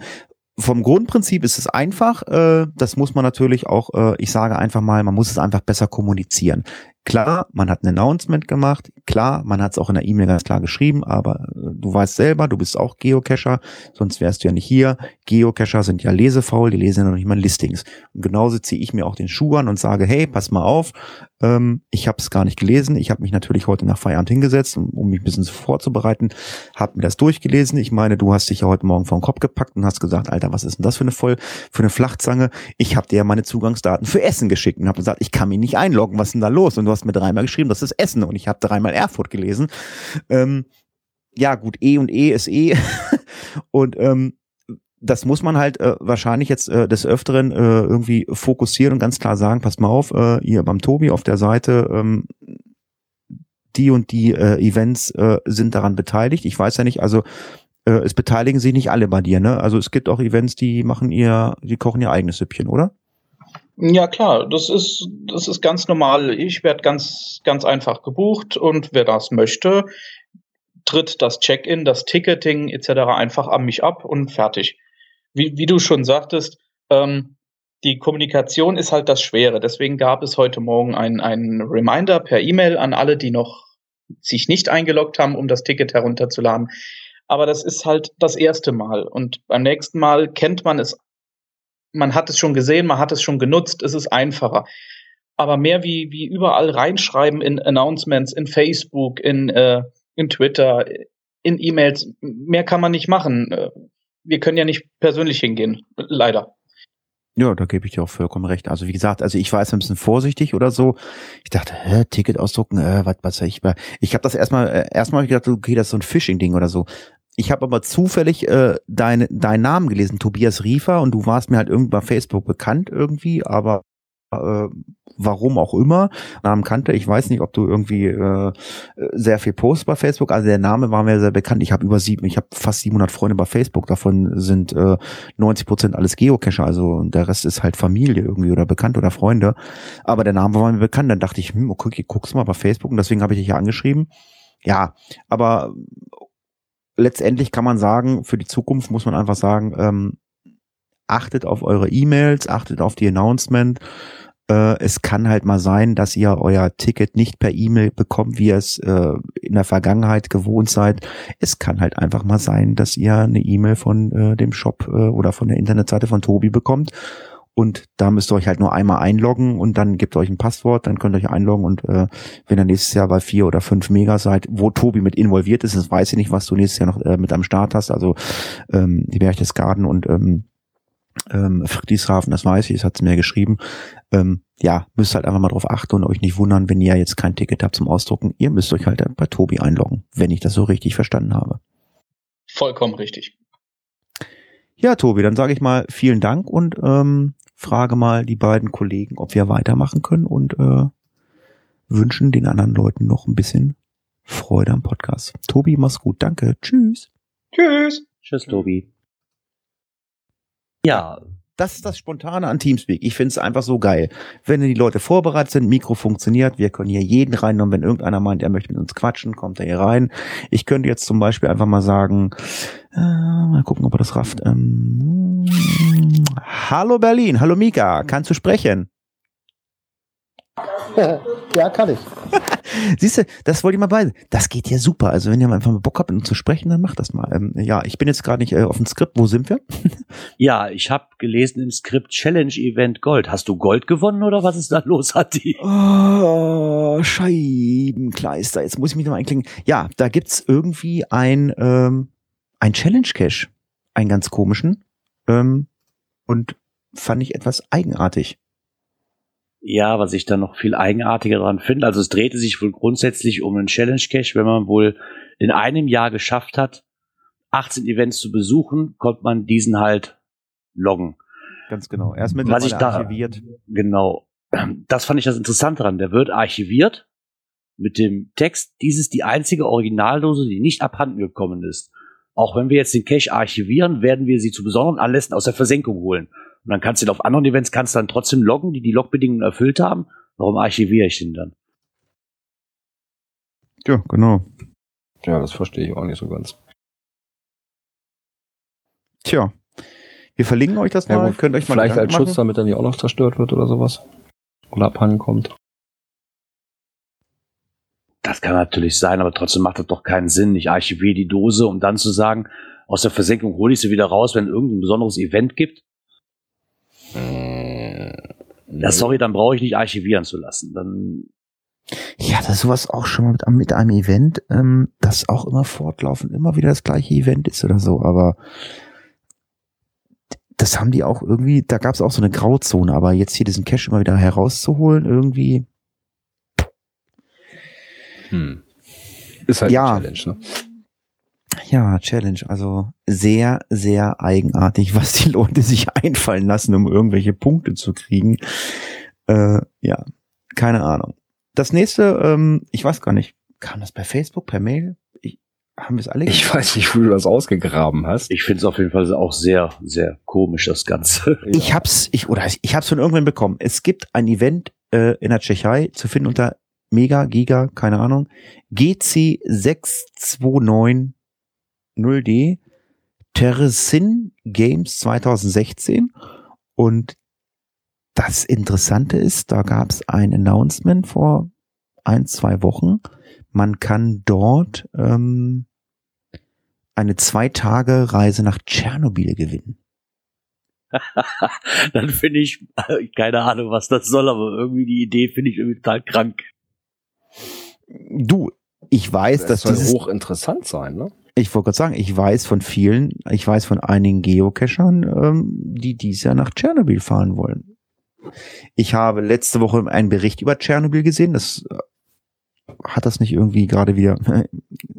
S2: vom Grundprinzip ist es einfach, äh, das muss man natürlich auch, äh, ich sage einfach mal, man muss es einfach besser kommunizieren. Klar, man hat ein Announcement gemacht, klar, man hat es auch in der E-Mail ganz klar geschrieben, aber äh, du weißt selber, du bist auch Geocacher, sonst wärst du ja nicht hier. Geocacher sind ja lesefaul, die lesen ja noch nicht mal Listings. Und genauso ziehe ich mir auch den Schuh an und sage, hey, pass mal auf, ähm, ich habe es gar nicht gelesen. Ich habe mich natürlich heute nach Feierabend hingesetzt, um, um mich ein bisschen vorzubereiten, habe mir das durchgelesen. Ich meine, du hast dich ja heute Morgen vor den Kopf gepackt und hast gesagt, Alter, was ist denn das für eine voll für eine Flachzange? Ich habe dir ja meine Zugangsdaten für Essen geschickt und habe gesagt, ich kann mich nicht einloggen. Was ist denn da los? Und du hast mir dreimal geschrieben, das ist Essen und ich habe dreimal Erfurt gelesen. Ähm, ja, gut, E und E ist E. und ähm, das muss man halt äh, wahrscheinlich jetzt äh, des Öfteren äh, irgendwie fokussieren und ganz klar sagen, passt mal auf, äh, hier beim Tobi auf der Seite, ähm, die und die äh, Events äh, sind daran beteiligt. Ich weiß ja nicht, also äh, es beteiligen sich nicht alle bei dir, ne? Also es gibt auch Events, die machen ihr, die kochen ihr eigenes Süppchen, oder?
S6: Ja klar, das ist das ist ganz normal. Ich werde ganz ganz einfach gebucht und wer das möchte, tritt das Check-in, das Ticketing etc. einfach an mich ab und fertig wie, wie du schon sagtest, ähm, die Kommunikation ist halt das Schwere. Deswegen gab es heute Morgen einen, Reminder per E-Mail an alle, die noch sich nicht eingeloggt haben, um das Ticket herunterzuladen. Aber das ist halt das erste Mal. Und beim nächsten Mal kennt man es, man hat es schon gesehen, man hat es schon genutzt, es ist einfacher. Aber mehr wie, wie überall reinschreiben in Announcements, in Facebook, in, äh, in Twitter, in E-Mails, mehr kann man nicht machen wir können ja nicht persönlich hingehen, leider.
S2: Ja, da gebe ich dir auch vollkommen recht. Also wie gesagt, also ich war jetzt ein bisschen vorsichtig oder so. Ich dachte, hä, Ticket ausdrucken, äh, was, was ich. Ich habe das erstmal, äh, erstmal hab ich gedacht, okay, das ist so ein Phishing-Ding oder so. Ich habe aber zufällig äh, dein, deinen Namen gelesen, Tobias Riefer, und du warst mir halt irgendwie bei Facebook bekannt irgendwie, aber äh, warum auch immer, Namen kannte. Ich weiß nicht, ob du irgendwie äh, sehr viel post bei Facebook. Also der Name war mir sehr bekannt. Ich habe über sieben, ich habe fast 700 Freunde bei Facebook. Davon sind äh, 90 Prozent alles Geocacher. Also der Rest ist halt Familie irgendwie oder bekannt oder Freunde. Aber der Name war mir bekannt. Dann dachte ich, hm, okay, guck's mal bei Facebook und deswegen habe ich dich ja angeschrieben. Ja, aber letztendlich kann man sagen, für die Zukunft muss man einfach sagen, ähm, achtet auf eure E-Mails, achtet auf die Announcement äh, es kann halt mal sein, dass ihr euer Ticket nicht per E-Mail bekommt, wie ihr es äh, in der Vergangenheit gewohnt seid. Es kann halt einfach mal sein, dass ihr eine E-Mail von äh, dem Shop äh, oder von der Internetseite von Tobi bekommt. Und da müsst ihr euch halt nur einmal einloggen und dann gebt euch ein Passwort, dann könnt ihr euch einloggen und äh, wenn ihr nächstes Jahr bei vier oder fünf Mega seid, wo Tobi mit involviert ist, das weiß ich nicht, was du nächstes Jahr noch äh, mit am Start hast, also ähm, die Berchtesgaden und ähm, ähm, Friedrichshafen, das weiß ich, das hat sie mir geschrieben. Ähm, ja, müsst halt einfach mal drauf achten und euch nicht wundern, wenn ihr jetzt kein Ticket habt zum Ausdrucken. Ihr müsst euch halt bei Tobi einloggen, wenn ich das so richtig verstanden habe.
S6: Vollkommen richtig.
S2: Ja, Tobi, dann sage ich mal vielen Dank und ähm, frage mal die beiden Kollegen, ob wir weitermachen können und äh, wünschen den anderen Leuten noch ein bisschen Freude am Podcast. Tobi, mach's gut. Danke. Tschüss.
S6: Tschüss.
S4: Tschüss, Tobi. Ja,
S2: Das ist das Spontane an Teamspeak. Ich finde es einfach so geil. Wenn die Leute vorbereitet sind, Mikro funktioniert, wir können hier jeden reinnehmen. Wenn irgendeiner meint, er möchte mit uns quatschen, kommt er hier rein. Ich könnte jetzt zum Beispiel einfach mal sagen, äh, mal gucken, ob er das rafft. Ähm, hallo Berlin, hallo Mika, kannst du sprechen?
S7: Ja, kann ich.
S2: Siehst du, das wollte ich mal bei. Das geht ja super. Also wenn ihr mal einfach mal Bock habt, mit uns zu sprechen, dann macht das mal. Ähm, ja, ich bin jetzt gerade nicht äh, auf dem Skript. Wo sind wir?
S4: Ja, ich habe gelesen im Skript Challenge Event Gold. Hast du Gold gewonnen oder was ist da los, Hatti?
S2: Oh, Scheibenkleister. Jetzt muss ich mich noch mal einklinken. Ja, da gibt's irgendwie ein, ähm, ein Challenge Cache. Einen ganz komischen. Ähm, und fand ich etwas eigenartig.
S4: Ja, was ich dann noch viel eigenartiger daran finde. Also es drehte sich wohl grundsätzlich um einen Challenge Cache. Wenn man wohl in einem Jahr geschafft hat, 18 Events zu besuchen, konnte man diesen halt loggen.
S2: Ganz genau. Er ist
S4: Was
S2: mittlerweile
S4: ich da-
S2: archiviert.
S4: Genau. Das fand ich das Interessante dran. Der wird archiviert mit dem Text, dies ist die einzige Originaldose, die nicht abhanden gekommen ist. Auch wenn wir jetzt den Cache archivieren, werden wir sie zu besonderen Anlässen aus der Versenkung holen. Und dann kannst du ihn auf anderen Events kannst du dann trotzdem loggen, die die Logbedingungen erfüllt haben. Warum archiviere ich den dann?
S2: Ja, genau.
S3: Ja, das verstehe ich auch nicht so ganz.
S2: Tja. Wir verlinken euch das
S3: Ja,
S2: mal. Könnt euch mal
S3: Vielleicht als Schutz, damit er nicht auch noch zerstört wird oder sowas. Oder abhanden kommt.
S4: Das kann natürlich sein, aber trotzdem macht das doch keinen Sinn. Ich archiviere die Dose, um dann zu sagen, aus der Versenkung hole ich sie wieder raus, wenn irgendein besonderes Event gibt. Ja, sorry, dann brauche ich nicht archivieren zu lassen. Dann
S2: Ja, das ist sowas auch schon mal mit, mit einem Event, ähm, das auch immer fortlaufend immer wieder das gleiche Event ist oder so, aber das haben die auch irgendwie, da gab es auch so eine Grauzone, aber jetzt hier diesen Cache immer wieder herauszuholen, irgendwie,
S3: Hm. Ist halt
S2: Ja.
S3: eine Challenge, ne?
S2: Ja, Challenge, also sehr, sehr eigenartig, was die Leute sich einfallen lassen, um irgendwelche Punkte zu kriegen. Äh, ja, keine Ahnung. Das nächste, ähm, ich weiß gar nicht, kam das bei Facebook, per Mail? Ich, haben wir es alle?
S3: Ich weiß nicht, wo du das ausgegraben hast.
S4: Ich finde es auf jeden Fall auch sehr, sehr komisch, das Ganze.
S2: Ich hab's, ich, oder ich hab's von irgendwann bekommen. Es gibt ein Event äh, in der Tschechei zu finden unter Mega, Giga, keine Ahnung, GC6290D, Terrasin Games 2016. Und das Interessante ist, da gab's ein Announcement vor ein, zwei Wochen. Man kann dort ähm, eine zwei Tage Reise nach Tschernobyl gewinnen.
S4: dann finde ich, äh, keine Ahnung, was das soll, aber irgendwie die Idee finde ich irgendwie total krank.
S2: Du, ich weiß,
S3: Das
S2: dass
S3: soll
S2: dieses,
S3: hochinteressant sein, ne?
S2: Ich wollte gerade sagen, ich weiß von vielen, ich weiß von einigen Geocachern, ähm, die dies Jahr nach Tschernobyl fahren wollen. Ich habe letzte Woche einen Bericht über Tschernobyl gesehen. Das äh, hat das nicht irgendwie gerade wieder,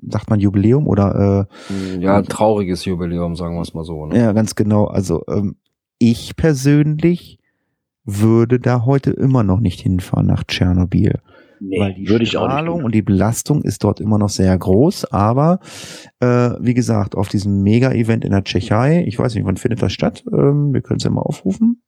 S2: sagt man Jubiläum oder
S3: Ja, ein trauriges Jubiläum, sagen wir es mal so.
S2: äh,
S3: Ne?
S2: ja, ganz genau. Also ähm, ich persönlich würde da heute immer noch nicht hinfahren nach Tschernobyl.
S4: Nee,
S2: weil die
S4: würde ich auch
S2: Strahlung und die Belastung ist dort immer noch sehr groß, aber äh, wie gesagt, auf diesem Mega-Event in der Tschechei, ich weiß nicht, wann findet das statt, ähm, wir können es ja mal aufrufen,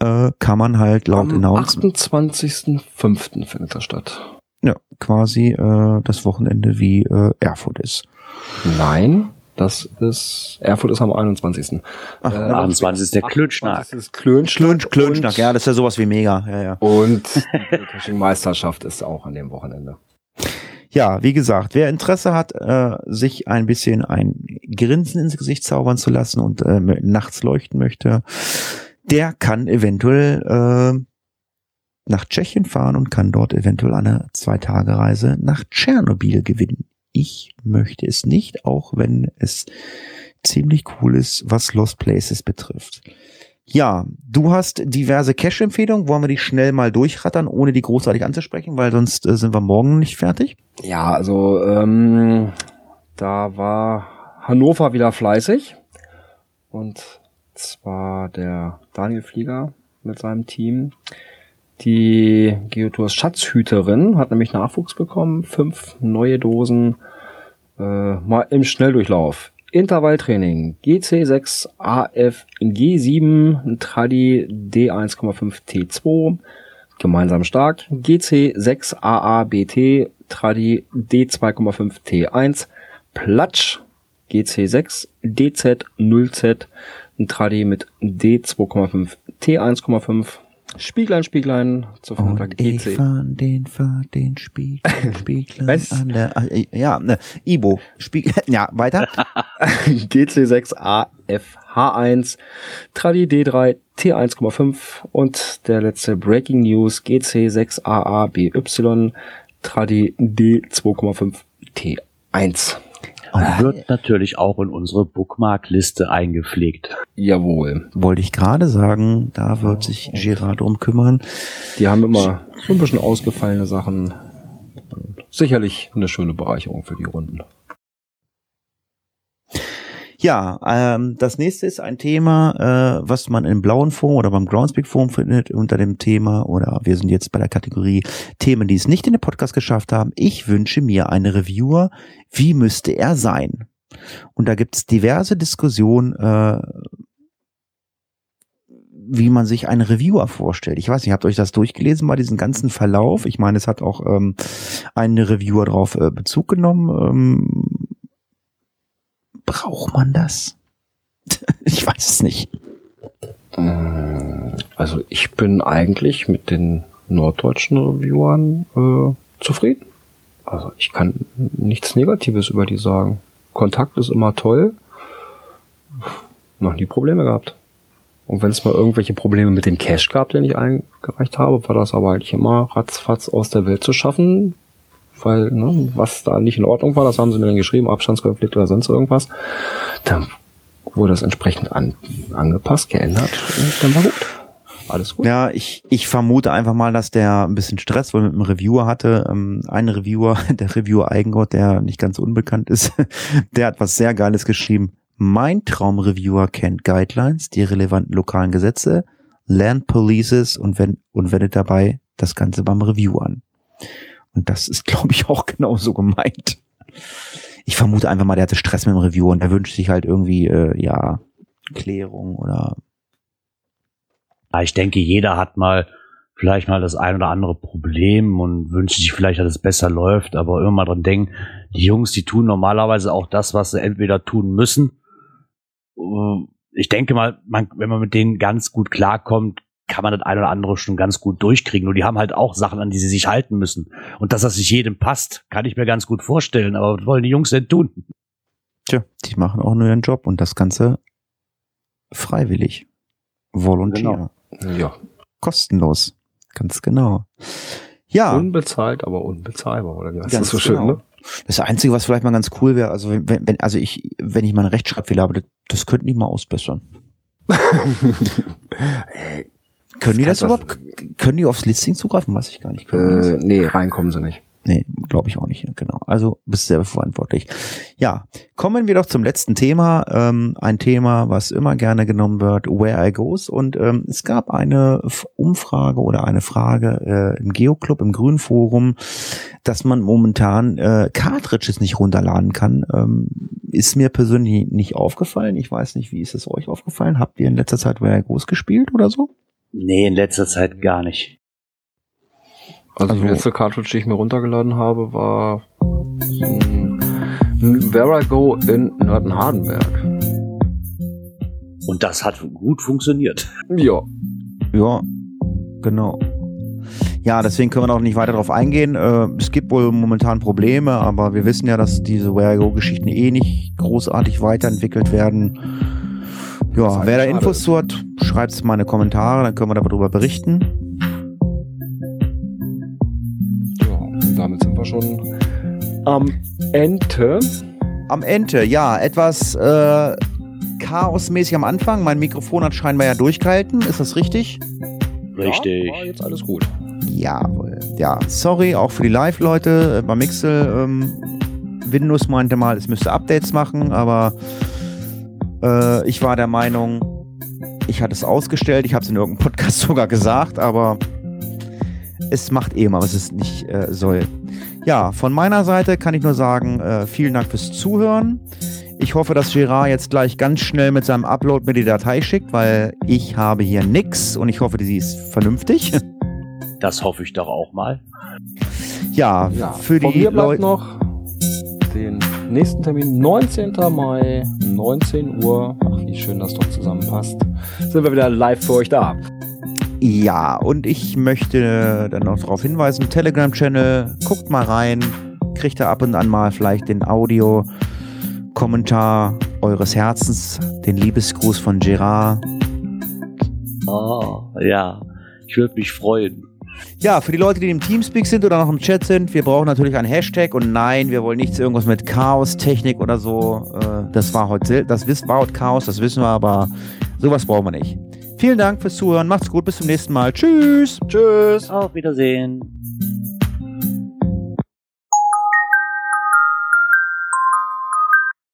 S2: äh, kann man halt laut
S3: Am
S2: Announcement
S3: 28.05. findet das statt.
S2: ja, quasi äh, das Wochenende wie äh, Erfurt ist.
S3: Nein, das ist, Erfurt ist am 21.
S2: Ach,
S3: Äh,
S4: 28 ist der Klönschnack.
S3: Das ist Klönschnack.
S2: Klönsch, Klönschnack, ja, das ist ja sowas wie Mega, ja, ja.
S3: Und die Caching-Meisterschaft ist auch an dem Wochenende.
S2: Ja, wie gesagt, wer Interesse hat, äh, sich ein bisschen ein Grinsen ins Gesicht zaubern zu lassen und äh, nachts leuchten möchte, der kann eventuell äh, nach Tschechien fahren und kann dort eventuell eine Zwei-Tage-Reise nach Tschernobyl gewinnen. Ich möchte es nicht, auch wenn es ziemlich cool ist, was Lost Places betrifft. Ja, du hast diverse Cache-Empfehlungen. Wollen wir die schnell mal durchrattern, ohne die großartig anzusprechen, weil sonst äh, sind wir morgen nicht fertig?
S3: Ja, also ähm, da war Hannover wieder fleißig. Und zwar der Daniel Flieger mit seinem Team. Die Geotours Schatzhüterin hat nämlich Nachwuchs bekommen. Fünf neue Dosen äh, mal im Schnelldurchlauf. Intervalltraining. GC6 AF G7 Tradi D1,5 T2 gemeinsam stark. GC6 AA BT Tradi D2,5 T1 Platsch. GC6 DZ 0Z Tradi mit D2,5 T1,5 Spieglein, Spieglein, zur
S2: Und
S3: Vater
S2: ich
S3: GC.
S2: fand den, fand den Spiegel, Spieglein
S3: Was?
S2: an der, äh, ja, ne, Ibo, Spiegel, ja, weiter.
S3: GC6 AFH1, Tradi D3 T1,5 und der letzte Breaking News GC6 AABY, Tradi D2,5 T1.
S4: Und wird natürlich auch in unsere Bookmark-Liste eingepflegt.
S3: Jawohl.
S2: Wollte ich gerade sagen, da wird sich Gerard drum kümmern.
S3: Die haben immer so ein bisschen ausgefallene Sachen. Sicherlich eine schöne Bereicherung für die Runden.
S2: Ja, ähm, das nächste ist ein Thema, äh, was man im blauen Forum oder beim Groundspeak Forum findet unter dem Thema oder wir sind jetzt bei der Kategorie Themen, die es nicht in den Podcast geschafft haben. Ich wünsche mir eine Reviewer. Wie müsste er sein? Und da gibt's diverse Diskussionen, äh, wie man sich einen Reviewer vorstellt. Ich weiß nicht, habt ihr euch das durchgelesen bei diesem ganzen Verlauf? Ich meine, es hat auch ähm, ein Reviewer darauf äh, Bezug genommen. Ähm, braucht man das? ich weiß es nicht.
S3: Mm, Also ich bin eigentlich mit den norddeutschen Reviewern äh, zufrieden. Also ich kann nichts Negatives über die sagen. Kontakt ist immer toll. Noch nie Probleme gehabt. Und wenn es mal irgendwelche Probleme mit dem Cache gab, den ich eingereicht habe, war das aber eigentlich immer ratzfatz aus der Welt zu schaffen. Weil, ne, was da nicht in Ordnung war, das haben sie mir dann geschrieben, Abstandskonflikt oder sonst irgendwas. Dann wurde das entsprechend an, angepasst, geändert und dann war gut. Alles gut.
S2: Ja, ich, ich vermute einfach mal, dass der ein bisschen Stress wohl mit einem Reviewer hatte. Ähm, ein Reviewer, der Reviewer Eigengott, der nicht ganz unbekannt ist, der hat was sehr Geiles geschrieben. Mein Traumreviewer kennt Guidelines, die relevanten lokalen Gesetze, lernt Polices und, wenn, und wendet dabei das Ganze beim Review an. Und das ist, glaube ich, auch genauso gemeint. Ich vermute einfach mal, der hatte Stress mit dem Reviewer und der wünscht sich halt irgendwie, äh, ja, Klärung oder
S4: ich denke, jeder hat mal vielleicht mal das ein oder andere Problem und wünscht sich vielleicht, dass es besser läuft, aber immer mal dran denken, die Jungs, die tun normalerweise auch das, was sie entweder tun müssen. Äh, Ich denke mal, man, wenn man mit denen ganz gut klarkommt, kann man das ein oder andere schon ganz gut durchkriegen. Nur die haben halt auch Sachen, an die sie sich halten müssen. Und dass das sich jedem passt, kann ich mir ganz gut vorstellen. Aber was wollen die Jungs denn tun?
S2: Tja, die machen auch nur ihren Job und das Ganze freiwillig. Volontär.
S4: Genau.
S3: Ja.
S2: Kostenlos. Ganz genau. Ja,
S3: Unbezahlt, aber unbezahlbar, oder wie heißt
S2: Ganz
S3: das so schön,
S2: genau.
S3: ne?
S2: das Einzige, was vielleicht mal ganz cool wäre, also wenn, wenn, also ich, wenn ich mal einen Rechtschreibfehler habe, das, das könnten die mal ausbessern. Können die das überhaupt, können die aufs Listing zugreifen? Weiß ich gar nicht. Können?
S3: Äh, nee, reinkommen sie nicht.
S2: Nee, glaube ich auch nicht. Genau. Also bist selber verantwortlich. Ja, kommen wir doch zum letzten Thema. Ähm, ein Thema, was immer gerne genommen wird, Where I Goes. Und ähm, es gab eine Umfrage oder eine Frage äh, im Geoclub, im Grünen Forum, dass man momentan äh, Cartridges nicht runterladen kann. Ähm, ist mir persönlich nicht aufgefallen. Ich weiß nicht, wie ist es euch aufgefallen? Habt ihr in letzter Zeit Where I Goes gespielt oder so?
S4: Nee, in letzter Zeit gar nicht.
S3: Also,
S2: Also-
S3: die letzte Cartridge, die ich mir runtergeladen habe, war ein, ein Where I Go in Nörten-Hardenberg.
S4: Und das hat gut funktioniert.
S3: Ja.
S2: Ja, genau. Ja, deswegen können wir auch nicht weiter drauf eingehen. Äh, es gibt wohl momentan Probleme, aber wir wissen ja, dass diese Where-I-Go-Geschichten eh nicht großartig weiterentwickelt werden. Ja, wer da Infos zu hat, schreibt es mal in die Kommentare, dann können wir darüber berichten.
S3: Ja, und damit sind wir schon am Ende.
S2: Am Ende, ja, etwas äh, chaosmäßig am Anfang. Mein Mikrofon hat scheinbar ja durchgehalten. Ist das richtig?
S4: Richtig.
S3: Ja, war jetzt alles gut.
S2: Jawohl. Ja, sorry, auch für die Live-Leute. Äh, Bei Mixel, ähm, Windows meinte mal, es müsste Updates machen, aber äh, ich war der Meinung, ich hatte es ausgestellt. Ich habe es in irgendeinem Podcast sogar gesagt, aber es macht eh mal, was es nicht äh, soll. Ja, von meiner Seite kann ich nur sagen, äh, vielen Dank fürs Zuhören. Ich hoffe, dass Gerard jetzt gleich ganz schnell mit seinem Upload mir die Datei schickt, weil ich habe hier nix und ich hoffe, sie ist vernünftig.
S4: Das hoffe ich doch auch mal.
S2: Ja,
S3: Ja,
S2: für
S3: von
S2: die
S3: mir bleibt
S2: Leute.
S3: noch den nächsten Termin, 19. Mai, 19 Uhr. Ach, wie schön das doch zusammenpasst. Sind wir wieder live für euch da.
S2: Ja, und ich möchte dann noch darauf hinweisen, Telegram-Channel, guckt mal rein, kriegt da ab und an mal vielleicht den Audio-Kommentar eures Herzens, den Liebesgruß von Gerard.
S4: Oh, ja. Ich würde mich freuen.
S2: Ja, für die Leute, die im Teamspeak sind oder noch im Chat sind, wir brauchen natürlich einen Hashtag und nein, wir wollen nichts irgendwas mit Chaos, Technik oder so. Äh, Das war heute, das war heute Chaos, das wissen wir, aber sowas brauchen wir nicht. Vielen Dank fürs Zuhören, macht's gut, bis zum nächsten Mal. Tschüss!
S3: Tschüss.
S4: Auf Wiedersehen.